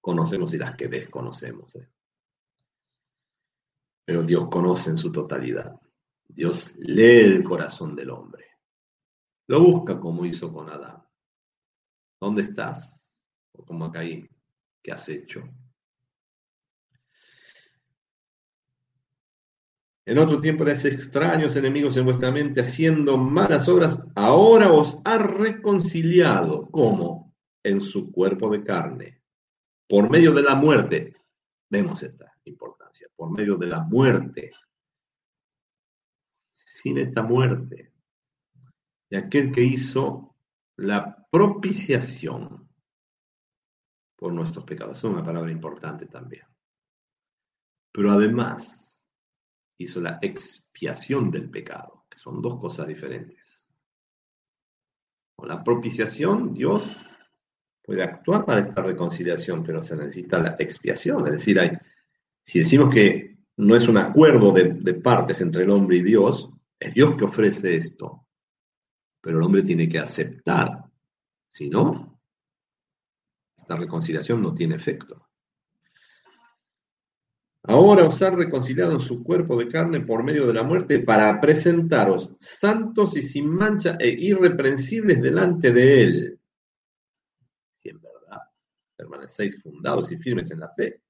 conocemos y las que desconocemos. ¿eh? Pero Dios conoce en su totalidad. Dios lee el corazón del hombre. Lo busca como hizo con Adán. ¿Dónde estás? O como acá ahí, que has hecho. En otro tiempo erais extraños enemigos en vuestra mente, haciendo malas obras, ahora os ha reconciliado. ¿Cómo? En su cuerpo de carne, por medio de la muerte. Vemos esta importancia, por medio de la muerte. Sin esta muerte, de aquel que hizo la propiciación por nuestros pecados. Es una palabra importante también. Pero además hizo la expiación del pecado, que son dos cosas diferentes. Con la propiciación, Dios puede actuar para esta reconciliación, pero se necesita la expiación. Es decir, si decimos que no es un acuerdo de partes entre el hombre y Dios, es Dios que ofrece esto. Pero el hombre tiene que aceptar. Si no, esta reconciliación no tiene efecto. Ahora os ha reconciliado en su cuerpo de carne por medio de la muerte para presentaros santos y sin mancha e irreprensibles delante de él. Si en verdad permanecéis fundados y firmes en la fe.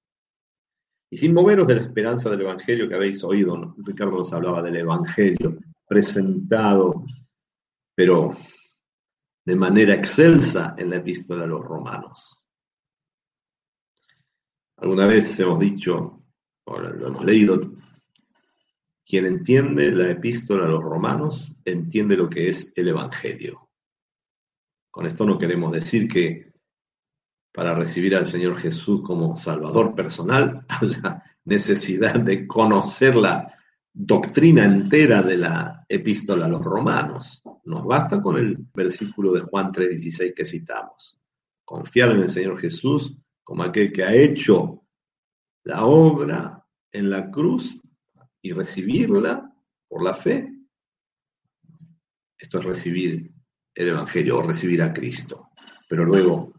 Y sin moveros de la esperanza del Evangelio que habéis oído, Ricardo nos hablaba del Evangelio presentado, pero de manera excelsa en la epístola a los romanos. Alguna vez hemos dicho, o lo hemos leído, quien entiende la epístola a los romanos entiende lo que es el Evangelio. Con esto no queremos decir que para recibir al Señor Jesús como Salvador personal haya necesidad de conocer la doctrina entera de la epístola a los romanos. Nos basta con el versículo de Juan 3:16 que citamos. Confiar en el Señor Jesús como aquel que ha hecho la obra en la cruz y recibirla por la fe. Esto es recibir el Evangelio o recibir a Cristo. Pero luego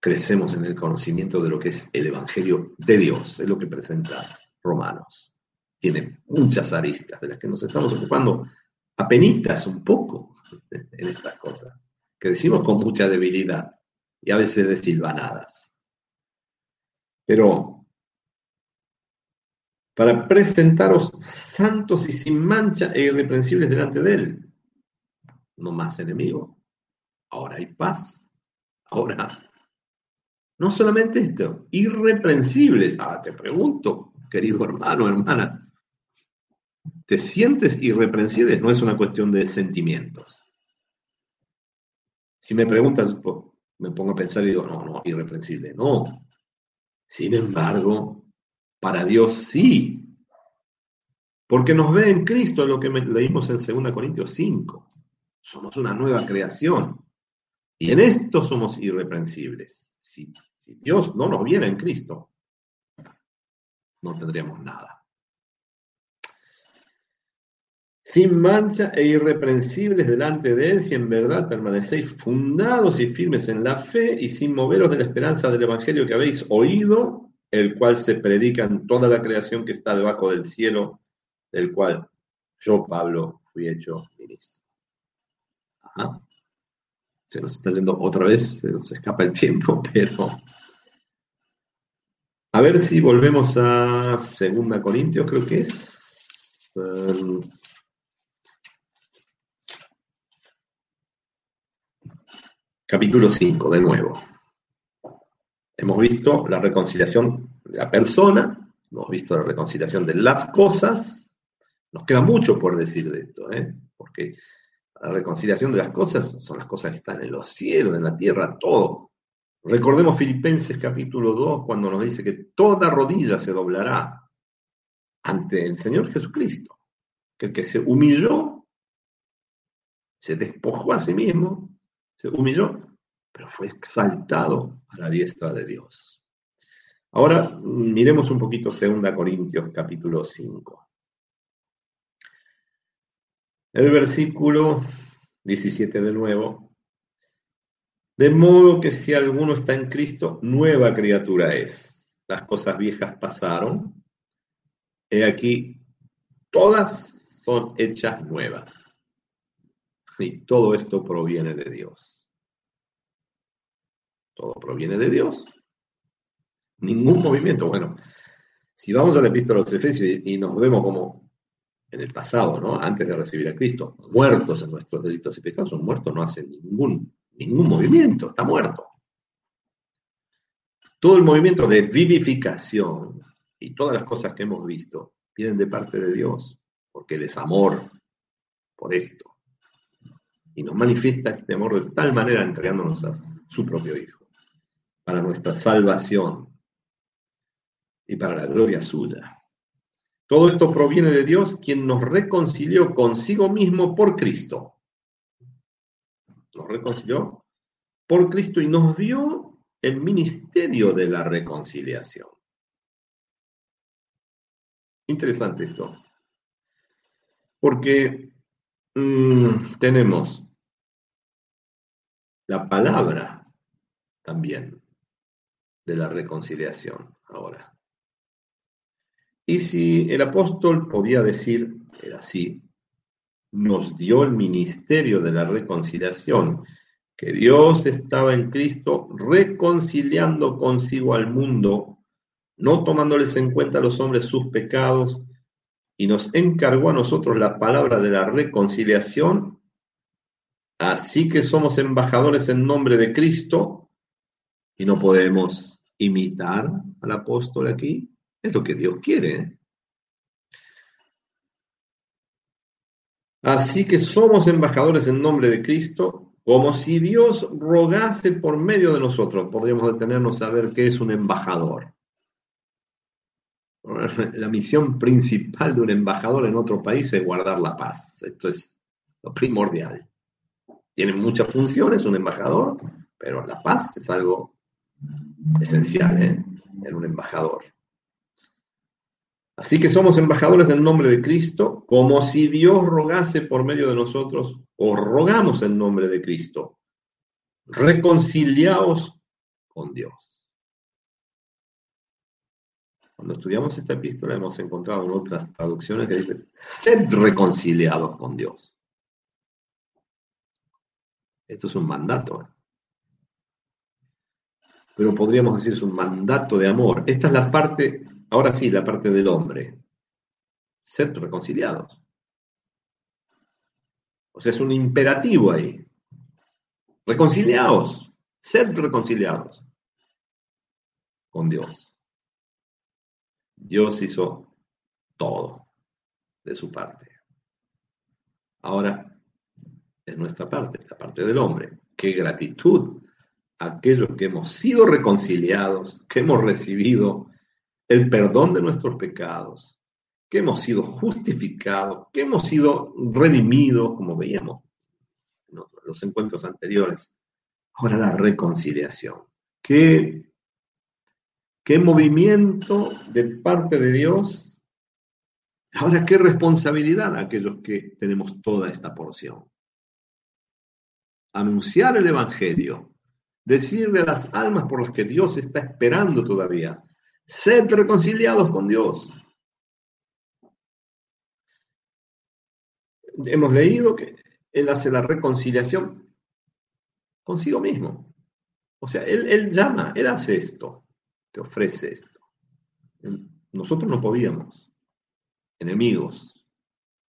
crecemos en el conocimiento de lo que es el Evangelio de Dios, es lo que presenta Romanos. Tiene muchas aristas de las que nos estamos ocupando apenitas un poco en estas cosas, que decimos con mucha debilidad y a veces desilvanadas. Pero para presentaros santos y sin mancha e irreprensibles delante de Él. No más enemigo. Ahora hay paz. Ahora, no solamente esto, irreprensibles. Ah, te pregunto, querido hermano, hermana, ¿te sientes irreprensible? No es una cuestión de sentimientos. Si me preguntas, me pongo a pensar y digo, no, no, irreprensible, no. Sin embargo, Para Dios sí. Porque nos ve en Cristo, lo que leímos en 2 Corintios 5. Somos una nueva creación. Y en esto somos irreprensibles. Si, si Dios no nos viera en Cristo, no tendríamos nada. Sin mancha e irreprensibles delante de Él, si en verdad permanecéis fundados y firmes en la fe y sin moveros de la esperanza del Evangelio que habéis oído, el cual se predica en toda la creación que está debajo del cielo, del cual yo, Pablo, fui hecho ministro. Se nos está yendo otra vez, se nos escapa el tiempo, pero... A ver si volvemos a 2 Corintios, creo que es. Um, Capítulo 5, de nuevo. Hemos visto la reconciliación de la persona, hemos visto la reconciliación de las cosas. Nos queda mucho por decir de esto, ¿eh? porque la reconciliación de las cosas son las cosas que están en los cielos, en la tierra, todo. Recordemos Filipenses capítulo 2 cuando nos dice que toda rodilla se doblará ante el Señor Jesucristo, que el que se humilló, se despojó a sí mismo, se humilló, pero fue exaltado a la diestra de Dios. Ahora miremos un poquito 2 Corintios capítulo 5. El versículo 17 de nuevo. De modo que si alguno está en Cristo, nueva criatura es. Las cosas viejas pasaron. He aquí, todas son hechas nuevas. Y todo esto proviene de Dios. Todo proviene de Dios. Ningún movimiento. Bueno, si vamos a la epístola de los Efesios y, nos vemos como en el pasado, ¿no? Antes de recibir a Cristo, muertos en nuestros delitos y pecados, un muerto no hace ningún, ningún movimiento, está muerto. Todo el movimiento de vivificación y todas las cosas que hemos visto vienen de parte de Dios, porque Él es amor por esto y nos manifiesta este amor de tal manera entregándonos a su propio Hijo, para nuestra salvación y para la gloria suya. Todo esto proviene de Dios, quien nos reconcilió consigo mismo por Cristo. Nos reconcilió por Cristo y nos dio el ministerio de la reconciliación. Interesante esto. Porque Mm, tenemos la palabra también de la reconciliación ahora. Y si el apóstol podía decir, era así, nos dio el ministerio de la reconciliación, que Dios estaba en Cristo reconciliando consigo al mundo, no tomándoles en cuenta a los hombres sus pecados, y nos encargó a nosotros la palabra de la reconciliación, así que somos embajadores en nombre de Cristo y no podemos imitar al apóstol aquí. Es lo que Dios quiere. Así que somos embajadores en nombre de Cristo, como si Dios rogase por medio de nosotros. Podríamos detenernos a ver qué es un embajador. La misión principal de un embajador en otro país es guardar la paz. Esto es lo primordial. Tiene muchas funciones un embajador, pero la paz es algo esencial ¿eh? en un embajador. Así que somos embajadores en nombre de Cristo, como si Dios rogase por medio de nosotros, o rogamos en nombre de Cristo. Reconciliaos con Dios. Cuando estudiamos esta epístola hemos encontrado en otras traducciones que dicen, sed reconciliados con Dios. Esto es un mandato. Pero podríamos decir es un mandato de amor. Esta es la parte, ahora sí, la parte del hombre. Sed reconciliados. O sea, es un imperativo ahí. Reconciliados. Sed reconciliados con Dios. Dios hizo todo de su parte. Ahora es nuestra parte, la parte del hombre. Qué gratitud aquellos que hemos sido reconciliados, que hemos recibido el perdón de nuestros pecados, que hemos sido justificados, que hemos sido redimidos, como veíamos en los encuentros anteriores. Ahora la reconciliación. ¿Qué, qué movimiento de parte de Dios? Ahora, qué responsabilidad aquellos que tenemos toda esta porción. Anunciar el Evangelio, decirle a las almas por las que Dios está esperando todavía, sed reconciliados con Dios. Hemos leído que Él hace la reconciliación consigo mismo. O sea, Él, él llama, Él hace esto, te ofrece esto. Nosotros no podíamos, enemigos,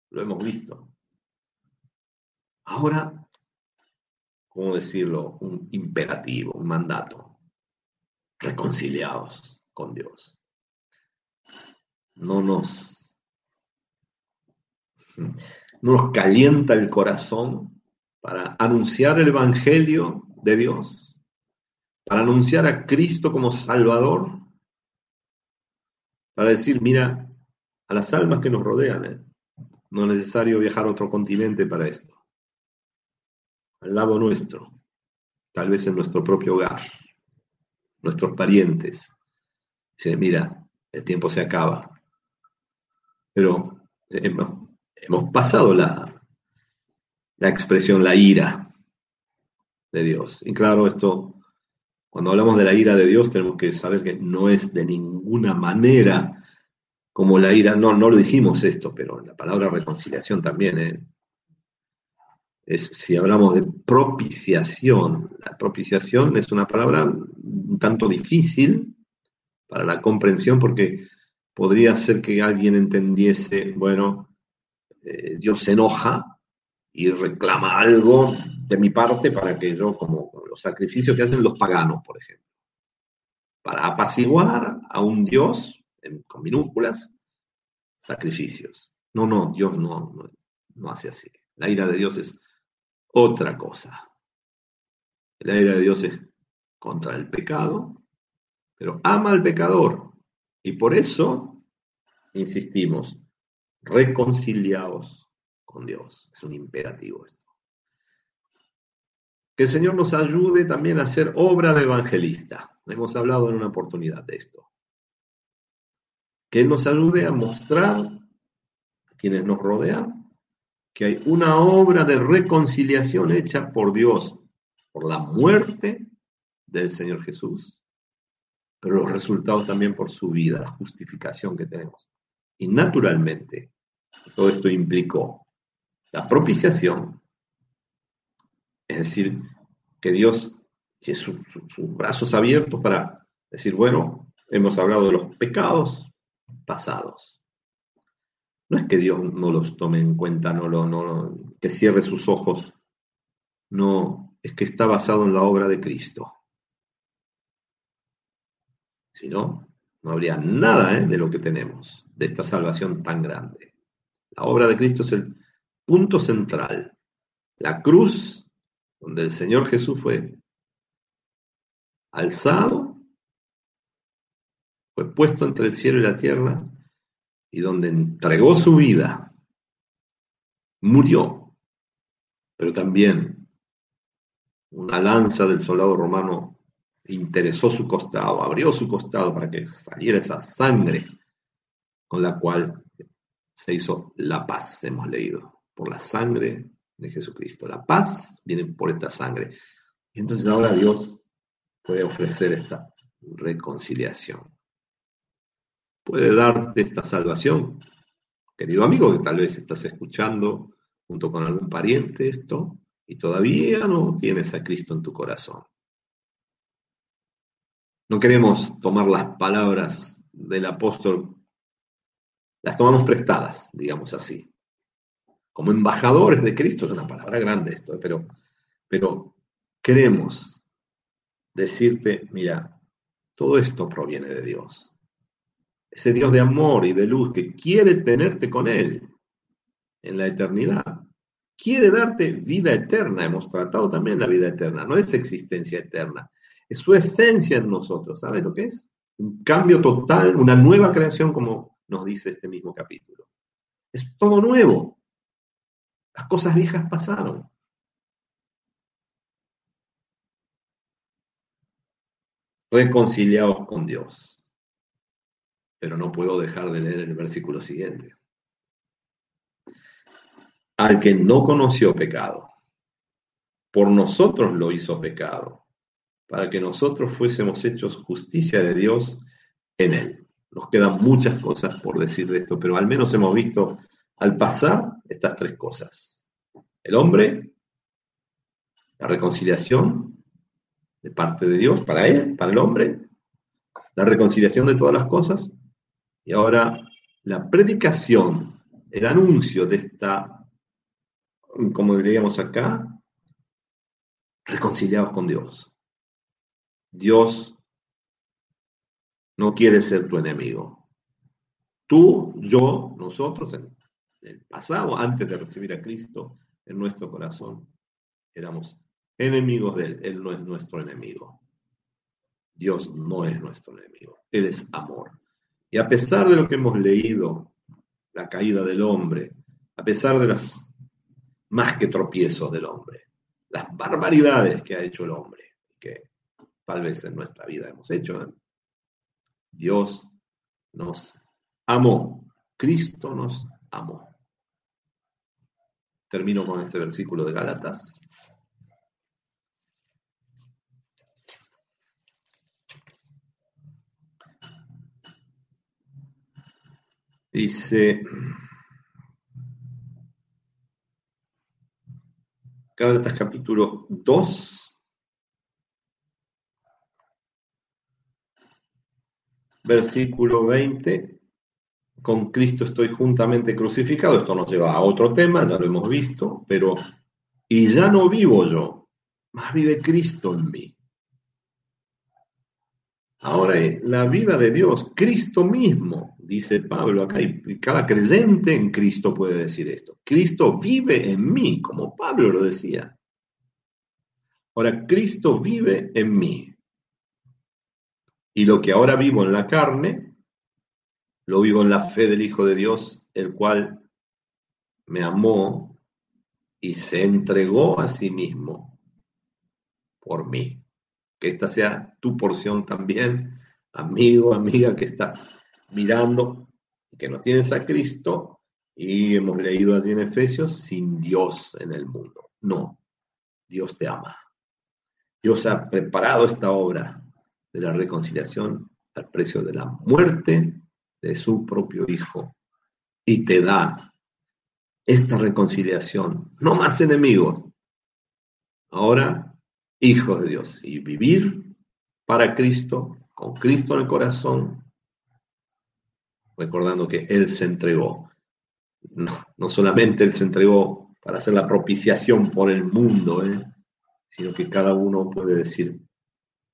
lo hemos visto. Ahora ¿cómo decirlo? Un imperativo, un mandato. Reconciliados con Dios. No nos, no nos calienta el corazón para anunciar el Evangelio de Dios, para anunciar a Cristo como Salvador, para decir, mira, a las almas que nos rodean, ¿eh? no es necesario viajar a otro continente para esto al lado nuestro, tal vez en nuestro propio hogar, nuestros parientes. Dice, mira, el tiempo se acaba. Pero hemos, pasado la, la expresión, la ira de Dios. Y claro, esto, cuando hablamos de la ira de Dios, tenemos que saber que no es de ninguna manera como la ira, no, no lo dijimos esto, pero la palabra reconciliación también, ¿eh? si hablamos de propiciación, la propiciación es una palabra un tanto difícil para la comprensión porque podría ser que alguien entendiese, bueno, eh, Dios se enoja y reclama algo de mi parte para que yo, como los sacrificios que hacen los paganos, por ejemplo, para apaciguar a un Dios, con minúsculas, sacrificios. No, no, Dios no, no hace así. La ira de Dios es otra cosa. La ira de Dios es contra el pecado, pero ama al pecador. Y por eso, insistimos, reconciliados con Dios. Es un imperativo esto. Que el Señor nos ayude también a hacer obra de evangelista. Hemos hablado en una oportunidad de esto. Que Él nos ayude a mostrar a quienes nos rodean que hay una obra de reconciliación hecha por Dios por la muerte del Señor Jesús, pero los resultados también por su vida, la justificación que tenemos. Y naturalmente, todo esto implicó la propiciación, es decir, que Dios tiene sus brazos abiertos para decir, bueno, hemos hablado de los pecados pasados, no es que Dios no los tome en cuenta, no lo, no, que cierre sus ojos. No, es que está basado en la obra de Cristo. Si no, no habría nada ¿eh? de lo que tenemos, de esta salvación tan grande. La obra de Cristo es el punto central. La cruz, donde el Señor Jesús fue alzado, fue puesto entre el cielo y la tierra, y donde entregó su vida, murió, pero también una lanza del soldado romano interesó su costado, abrió su costado para que saliera esa sangre con la cual se hizo la paz, hemos leído, por la sangre de Jesucristo. La paz viene por esta sangre. Y entonces ahora Dios puede ofrecer esta reconciliación puede darte esta salvación. Querido amigo, que tal vez estás escuchando junto con algún pariente esto y todavía no tienes a Cristo en tu corazón. No queremos tomar las palabras del apóstol, las tomamos prestadas, digamos así. Como embajadores de Cristo, es una palabra grande esto, pero, pero queremos decirte, mira, todo esto proviene de Dios ese Dios de amor y de luz que quiere tenerte con Él en la eternidad. Quiere darte vida eterna. Hemos tratado también la vida eterna. No es existencia eterna. Es su esencia en nosotros. ¿Sabes lo que es? Un cambio total, una nueva creación, como nos dice este mismo capítulo. Es todo nuevo. Las cosas viejas pasaron. Reconciliados con Dios. Pero no puedo dejar de leer el versículo siguiente. Al que no conoció pecado, por nosotros lo hizo pecado, para que nosotros fuésemos hechos justicia de Dios en él. Nos quedan muchas cosas por decir de esto, pero al menos hemos visto al pasar estas tres cosas. El hombre, la reconciliación de parte de Dios para él, para el hombre, la reconciliación de todas las cosas y ahora la predicación, el anuncio de esta, como diríamos acá, reconciliados con Dios. Dios no quiere ser tu enemigo. Tú, yo, nosotros, en el pasado, antes de recibir a Cristo en nuestro corazón, éramos enemigos de Él. Él no es nuestro enemigo. Dios no es nuestro enemigo. Él es amor. Y a pesar de lo que hemos leído, la caída del hombre, a pesar de las más que tropiezos del hombre, las barbaridades que ha hecho el hombre, que tal vez en nuestra vida hemos hecho, Dios nos amó, Cristo nos amó. Termino con este versículo de Galatas. Dice, Gálatas capítulo 2, versículo 20, con Cristo estoy juntamente crucificado. Esto nos lleva a otro tema, ya lo hemos visto, pero, y ya no vivo yo, más vive Cristo en mí. Ahora, la vida de Dios, Cristo mismo, dice Pablo acá, y cada creyente en Cristo puede decir esto. Cristo vive en mí, como Pablo lo decía. Ahora, Cristo vive en mí. Y lo que ahora vivo en la carne, lo vivo en la fe del Hijo de Dios, el cual me amó y se entregó a sí mismo por mí que esta sea tu porción también, amigo, amiga que estás mirando, que no tienes a Cristo, y hemos leído allí en Efesios, sin Dios en el mundo. No, Dios te ama. Dios ha preparado esta obra de la reconciliación al precio de la muerte de su propio Hijo y te da esta reconciliación, no más enemigos. Ahora hijos de Dios y vivir para Cristo, con Cristo en el corazón, recordando que Él se entregó. No, solamente Él se entregó para hacer la propiciación por el mundo, ¿eh? sino que cada uno puede decir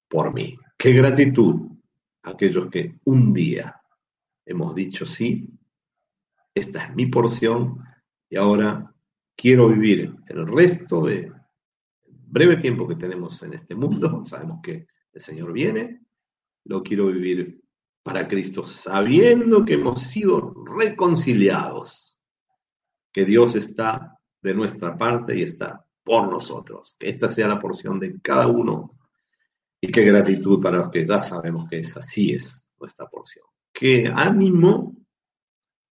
por mí. Qué gratitud a aquellos que un día hemos dicho sí, esta es mi porción y ahora quiero vivir el resto de breve tiempo que tenemos en este mundo, sabemos que el Señor viene, lo quiero vivir para Cristo, sabiendo que hemos sido reconciliados, que Dios está de nuestra parte y está por nosotros, que esta sea la porción de cada uno y qué gratitud para los que ya sabemos que es así es nuestra porción. Qué ánimo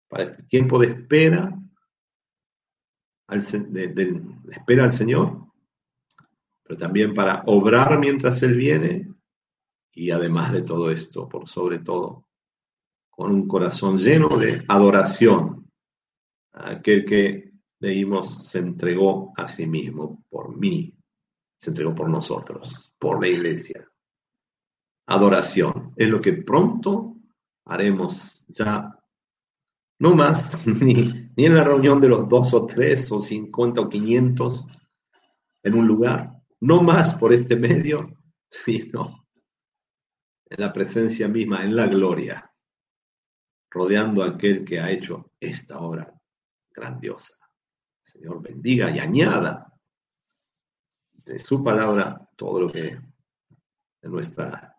para este tiempo de espera, de espera al Señor, pero también para obrar mientras Él viene y además de todo esto, por sobre todo, con un corazón lleno de adoración aquel que leímos se entregó a sí mismo por mí, se entregó por nosotros, por la iglesia. Adoración es lo que pronto haremos ya, no más, ni, en la reunión de los dos o tres o cincuenta o quinientos en un lugar, no más por este medio, sino en la presencia misma, en la gloria, rodeando a aquel que ha hecho esta obra grandiosa. Señor bendiga y añada de su palabra todo lo que en nuestra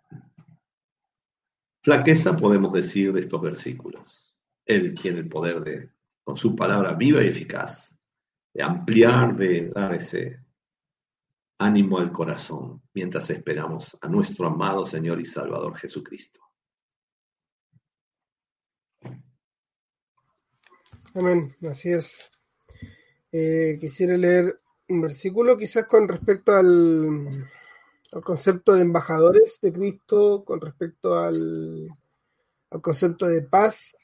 flaqueza podemos decir de estos versículos. Él tiene el poder de, con su palabra viva y eficaz, de ampliar, de dar ese ánimo al corazón mientras esperamos a nuestro amado Señor y Salvador Jesucristo. Amén, así es. Eh, quisiera leer un versículo quizás con respecto al, al, concepto de embajadores de Cristo, con respecto al, al concepto de paz.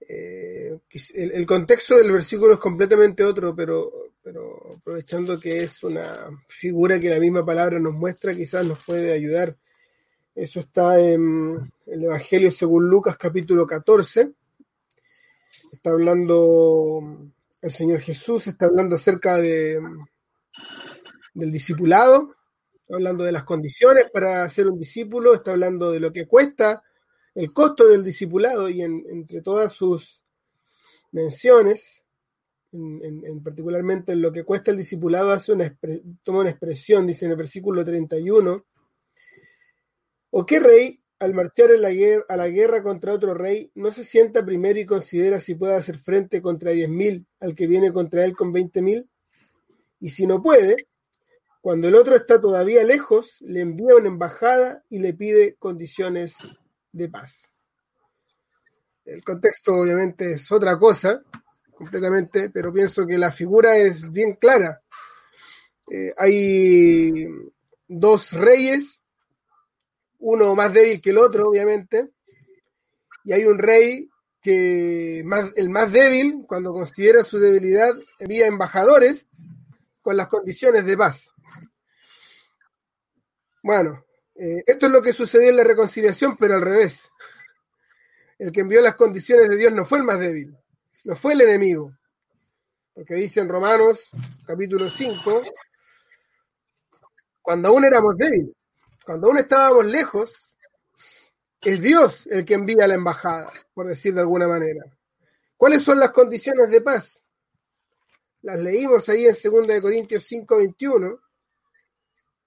Eh, el, el, contexto del versículo es completamente otro, pero, pero aprovechando que es una figura que la misma palabra nos muestra, quizás nos puede ayudar. Eso está en el Evangelio según Lucas capítulo 14 está hablando el Señor Jesús, está hablando acerca de, del discipulado, está hablando de las condiciones para ser un discípulo, está hablando de lo que cuesta, el costo del discipulado y en, entre todas sus menciones, en, en, particularmente en lo que cuesta el discipulado, hace una, toma una expresión, dice en el versículo 31, ¿o qué rey al marchar la guerra, a la guerra contra otro rey, no se sienta primero y considera si puede hacer frente contra diez mil al que viene contra él con veinte mil? Y si no puede, cuando el otro está todavía lejos, le envía una embajada y le pide condiciones de paz. El contexto obviamente es otra cosa, completamente, pero pienso que la figura es bien clara. Eh, hay dos reyes uno más débil que el otro, obviamente, y hay un rey que más, el más débil, cuando considera su debilidad, envía embajadores con las condiciones de paz. Bueno, eh, esto es lo que sucedió en la reconciliación, pero al revés. El que envió las condiciones de Dios no fue el más débil, no fue el enemigo. Porque dice en Romanos capítulo 5, cuando aún éramos débiles, cuando aún estábamos lejos, es Dios el que envía la embajada, por decir de alguna manera. ¿Cuáles son las condiciones de paz? Las leímos ahí en 2 Corintios 5, 21,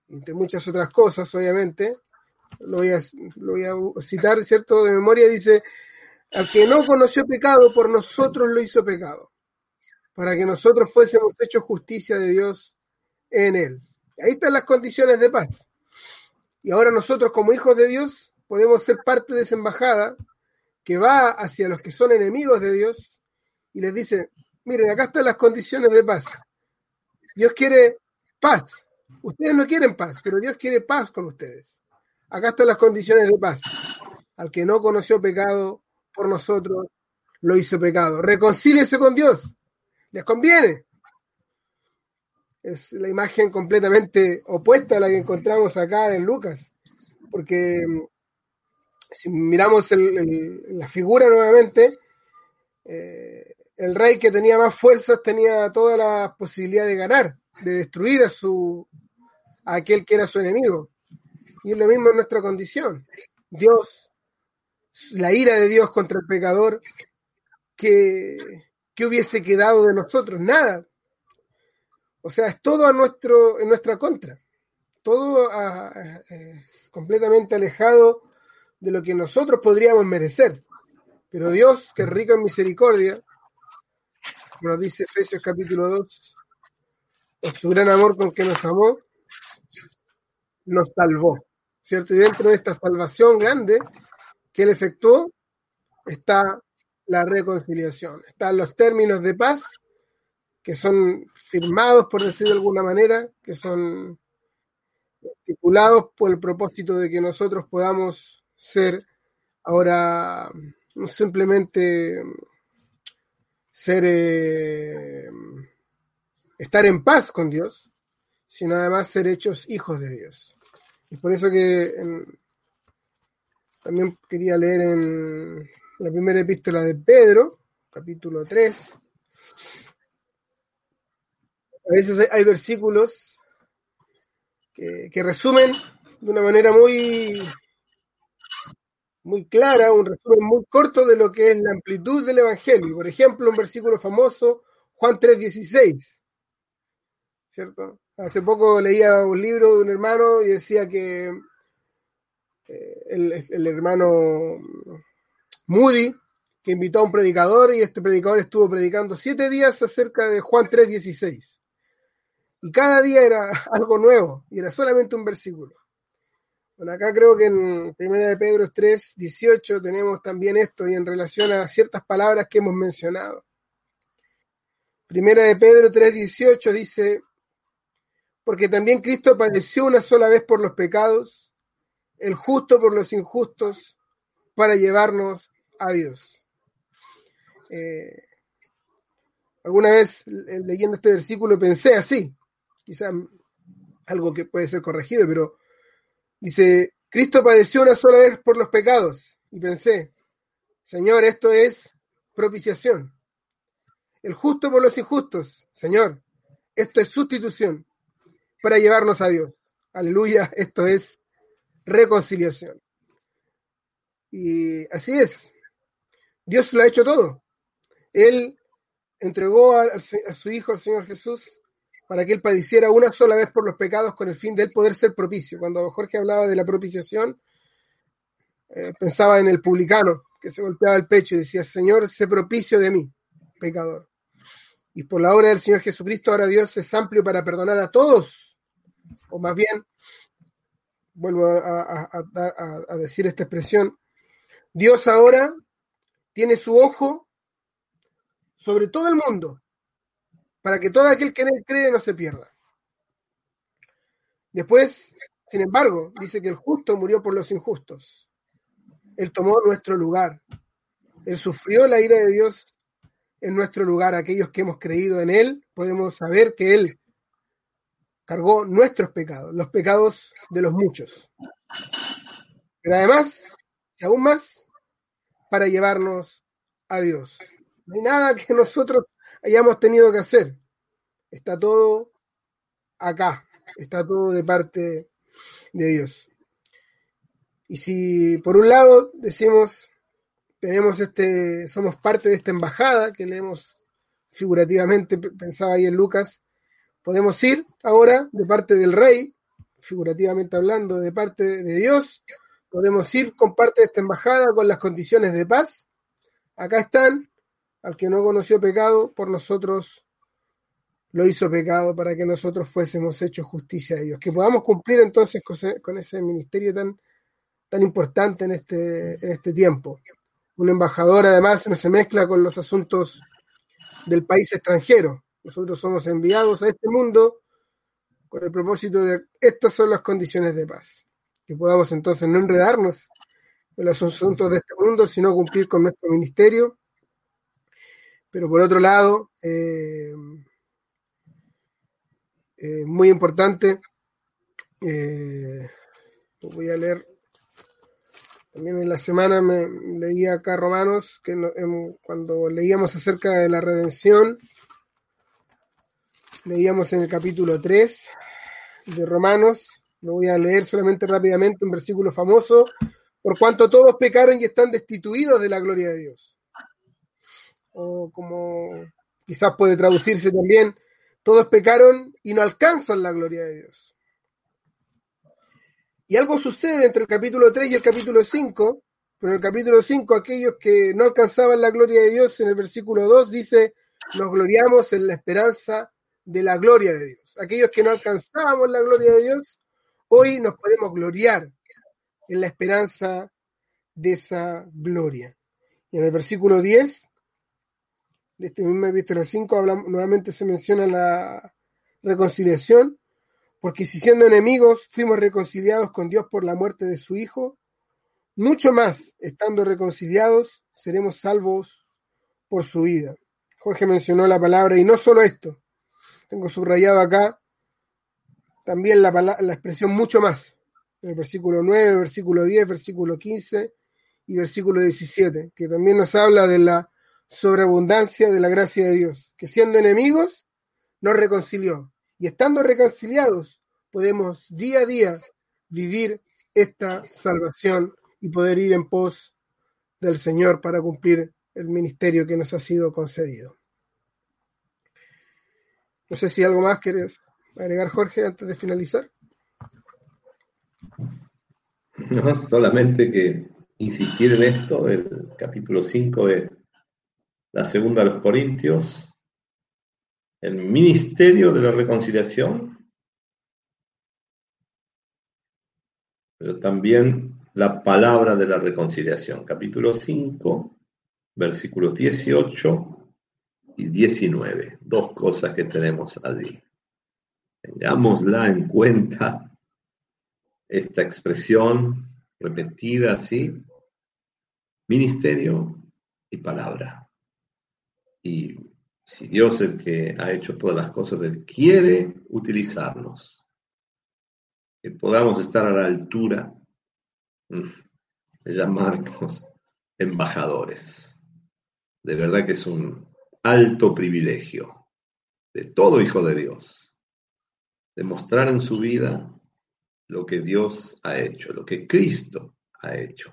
entre muchas otras cosas, obviamente. Lo voy, a, lo voy a citar, ¿cierto? De memoria dice, al que no conoció pecado, por nosotros lo hizo pecado, para que nosotros fuésemos hechos justicia de Dios en él. Ahí están las condiciones de paz. Y ahora nosotros como hijos de Dios podemos ser parte de esa embajada que va hacia los que son enemigos de Dios y les dice, miren, acá están las condiciones de paz. Dios quiere paz. Ustedes no quieren paz, pero Dios quiere paz con ustedes. Acá están las condiciones de paz. Al que no conoció pecado por nosotros, lo hizo pecado. Reconcíliese con Dios. Les conviene es la imagen completamente opuesta a la que encontramos acá en Lucas, porque mm, si miramos el, la figura nuevamente, eh, el rey que tenía más fuerzas tenía toda la posibilidad de ganar, de destruir a su a aquel que era su enemigo. Y es lo mismo en nuestra condición. Dios, la ira de Dios contra el pecador, que, que hubiese quedado de nosotros? Nada, o sea, es todo a nuestro, en nuestra contra. Todo a, es completamente alejado de lo que nosotros podríamos merecer. Pero Dios, que es rico en misericordia, nos dice Efesios capítulo 2, por su gran amor con que nos amó, nos salvó. ¿Cierto? Y dentro de esta salvación grande que Él efectuó está la reconciliación, están los términos de paz que son firmados, por decir de alguna manera, que son estipulados por el propósito de que nosotros podamos ser ahora no simplemente ser eh, estar en paz con Dios, sino además ser hechos hijos de Dios. Y por eso que también quería leer en la primera epístola de Pedro, capítulo 3, a veces hay, versículos que, que, resumen de una manera muy, muy clara, un resumen muy corto de lo que es la amplitud del Evangelio. Por ejemplo, un versículo famoso, Juan 3:16, ¿cierto? Hace poco leía un libro de un hermano y decía que, eh, el, hermano Moody, que invitó a un predicador y este predicador estuvo predicando siete días acerca de Juan 3.16. Y cada día era algo nuevo y era solamente un versículo. Bueno, acá creo que en 1 de Pedro 3, 18 tenemos también esto y en relación a ciertas palabras que hemos mencionado. Primera de Pedro 3, 18 dice, porque también Cristo padeció una sola vez por los pecados, el justo por los injustos, para llevarnos a Dios. Eh, alguna vez leyendo este versículo pensé así, quizá algo que puede ser corregido, pero Dice, Cristo padeció una sola vez por los pecados. Y pensé, Señor, esto es propiciación. El justo por los injustos. Señor, esto es sustitución para llevarnos a Dios. Aleluya, esto es reconciliación. Y así es. Dios lo ha hecho todo. Él entregó a, su Hijo, al Señor Jesús, para que él padeciera una sola vez por los pecados con el fin de él poder ser propicio. Cuando Jorge hablaba de la propiciación, eh, pensaba en el publicano que se golpeaba el pecho y decía, Señor, sé propicio de mí, pecador. Y por la obra del Señor Jesucristo, ahora Dios es amplio para perdonar a todos, o más bien, vuelvo a, a decir esta expresión, Dios ahora tiene su ojo sobre todo el mundo, para que todo aquel que en él cree no se pierda. Después, sin embargo, dice que el justo murió por los injustos. Él tomó nuestro lugar. Él sufrió la ira de Dios en nuestro lugar. Aquellos que hemos creído en Él podemos saber que Él cargó nuestros pecados, los pecados de los muchos. Pero además, y aún más, para llevarnos a Dios. No hay nada que nosotros hayamos tenido que hacer. Está todo acá, está todo de parte de Dios. Y si por un lado decimos, tenemos este, somos parte de esta embajada que leemos figurativamente, pensaba ahí en Lucas, podemos ir ahora de parte del rey, figurativamente hablando, de parte de Dios, podemos ir con parte de esta embajada con las condiciones de paz. Acá están, al que no conoció pecado, por nosotros lo hizo pecado para que nosotros fuésemos hechos justicia de Dios. Que podamos cumplir entonces con ese ministerio tan, tan importante en este, en este tiempo. Un embajador además no se mezcla con los asuntos del país extranjero. Nosotros somos enviados a este mundo con el propósito de estas son las condiciones de paz. Que podamos entonces no enredarnos en los asuntos de este mundo, sino cumplir con nuestro ministerio pero por otro lado, eh, eh, muy importante, eh, voy a leer, también en la semana me leía acá Romanos, que cuando leíamos acerca de la redención, leíamos en el capítulo 3 de Romanos, lo voy a leer solamente rápidamente, un versículo famoso, por cuanto todos pecaron y están destituidos de la gloria de Dios. O como quizás puede traducirse también, todos pecaron y no alcanzan la gloria de Dios. Y algo sucede entre el capítulo 3 y el capítulo 5, pero en el capítulo 5 aquellos que no alcanzaban la gloria de Dios, en el versículo 2 dice, nos gloriamos en la esperanza de la gloria de Dios. Aquellos que no alcanzábamos la gloria de Dios, hoy nos podemos gloriar en la esperanza de esa gloria. Y en el versículo 10 de este mismo epístola 5 nuevamente se menciona la reconciliación, porque si siendo enemigos fuimos reconciliados con Dios por la muerte de su Hijo, mucho más, estando reconciliados, seremos salvos por su vida. Jorge mencionó la palabra, y no solo esto, tengo subrayado acá también la, la expresión mucho más, en el versículo 9, versículo 10, versículo 15 y versículo 17, que también nos habla de la sobreabundancia de la gracia de Dios, que siendo enemigos nos reconcilió. Y estando reconciliados, podemos día a día vivir esta salvación y poder ir en pos del Señor para cumplir el ministerio que nos ha sido concedido. No sé si algo más quieres agregar, Jorge, antes de finalizar. ¿no? Solamente que insistir en esto, el capítulo 5 de la segunda de los Corintios, el ministerio de la reconciliación, pero también la palabra de la reconciliación. Capítulo 5, versículos 18 y 19. Dos cosas que tenemos allí. Tengámosla en cuenta, esta expresión repetida así, ministerio y palabra. Y si Dios el que ha hecho todas las cosas, Él quiere utilizarnos, que podamos estar a la altura de llamarnos embajadores. De verdad que es un alto privilegio de todo hijo de Dios, demostrar en su vida lo que Dios ha hecho, lo que Cristo ha hecho,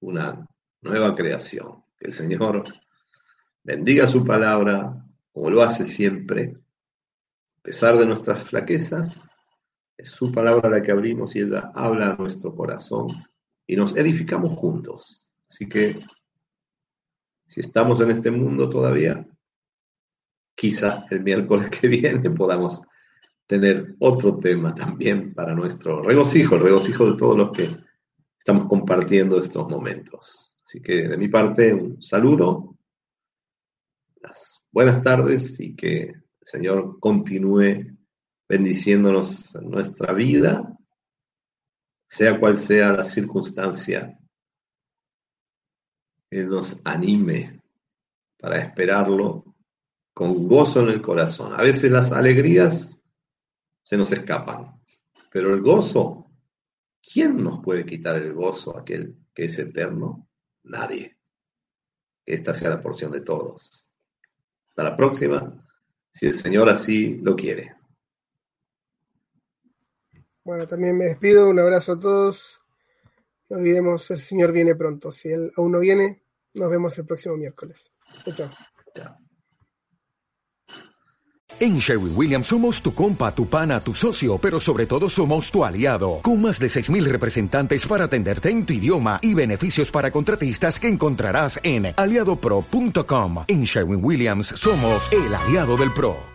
una nueva creación. Que el Señor bendiga su palabra como lo hace siempre, a pesar de nuestras flaquezas, es su palabra la que abrimos y ella habla a nuestro corazón y nos edificamos juntos. Así que, si estamos en este mundo todavía, quizá el miércoles que viene podamos tener otro tema también para nuestro regocijo, el regocijo de todos los que estamos compartiendo estos momentos. Así que de mi parte, un saludo, las buenas tardes y que el Señor continúe bendiciéndonos en nuestra vida, sea cual sea la circunstancia, que nos anime para esperarlo con gozo en el corazón. A veces las alegrías se nos escapan, pero el gozo, ¿quién nos puede quitar el gozo aquel que es eterno? Nadie. Esta sea la porción de todos. Hasta la próxima, si el Señor así lo quiere. Bueno, también me despido, un abrazo a todos. No olvidemos, el Señor viene pronto. Si Él aún no viene, nos vemos el próximo miércoles. Chao, chao. Chao. En Sherwin Williams somos tu compa, tu pana, tu socio, pero sobre todo somos tu aliado, con más de 6.000 representantes para atenderte en tu idioma y beneficios para contratistas que encontrarás en aliadopro.com. En Sherwin Williams somos el aliado del PRO.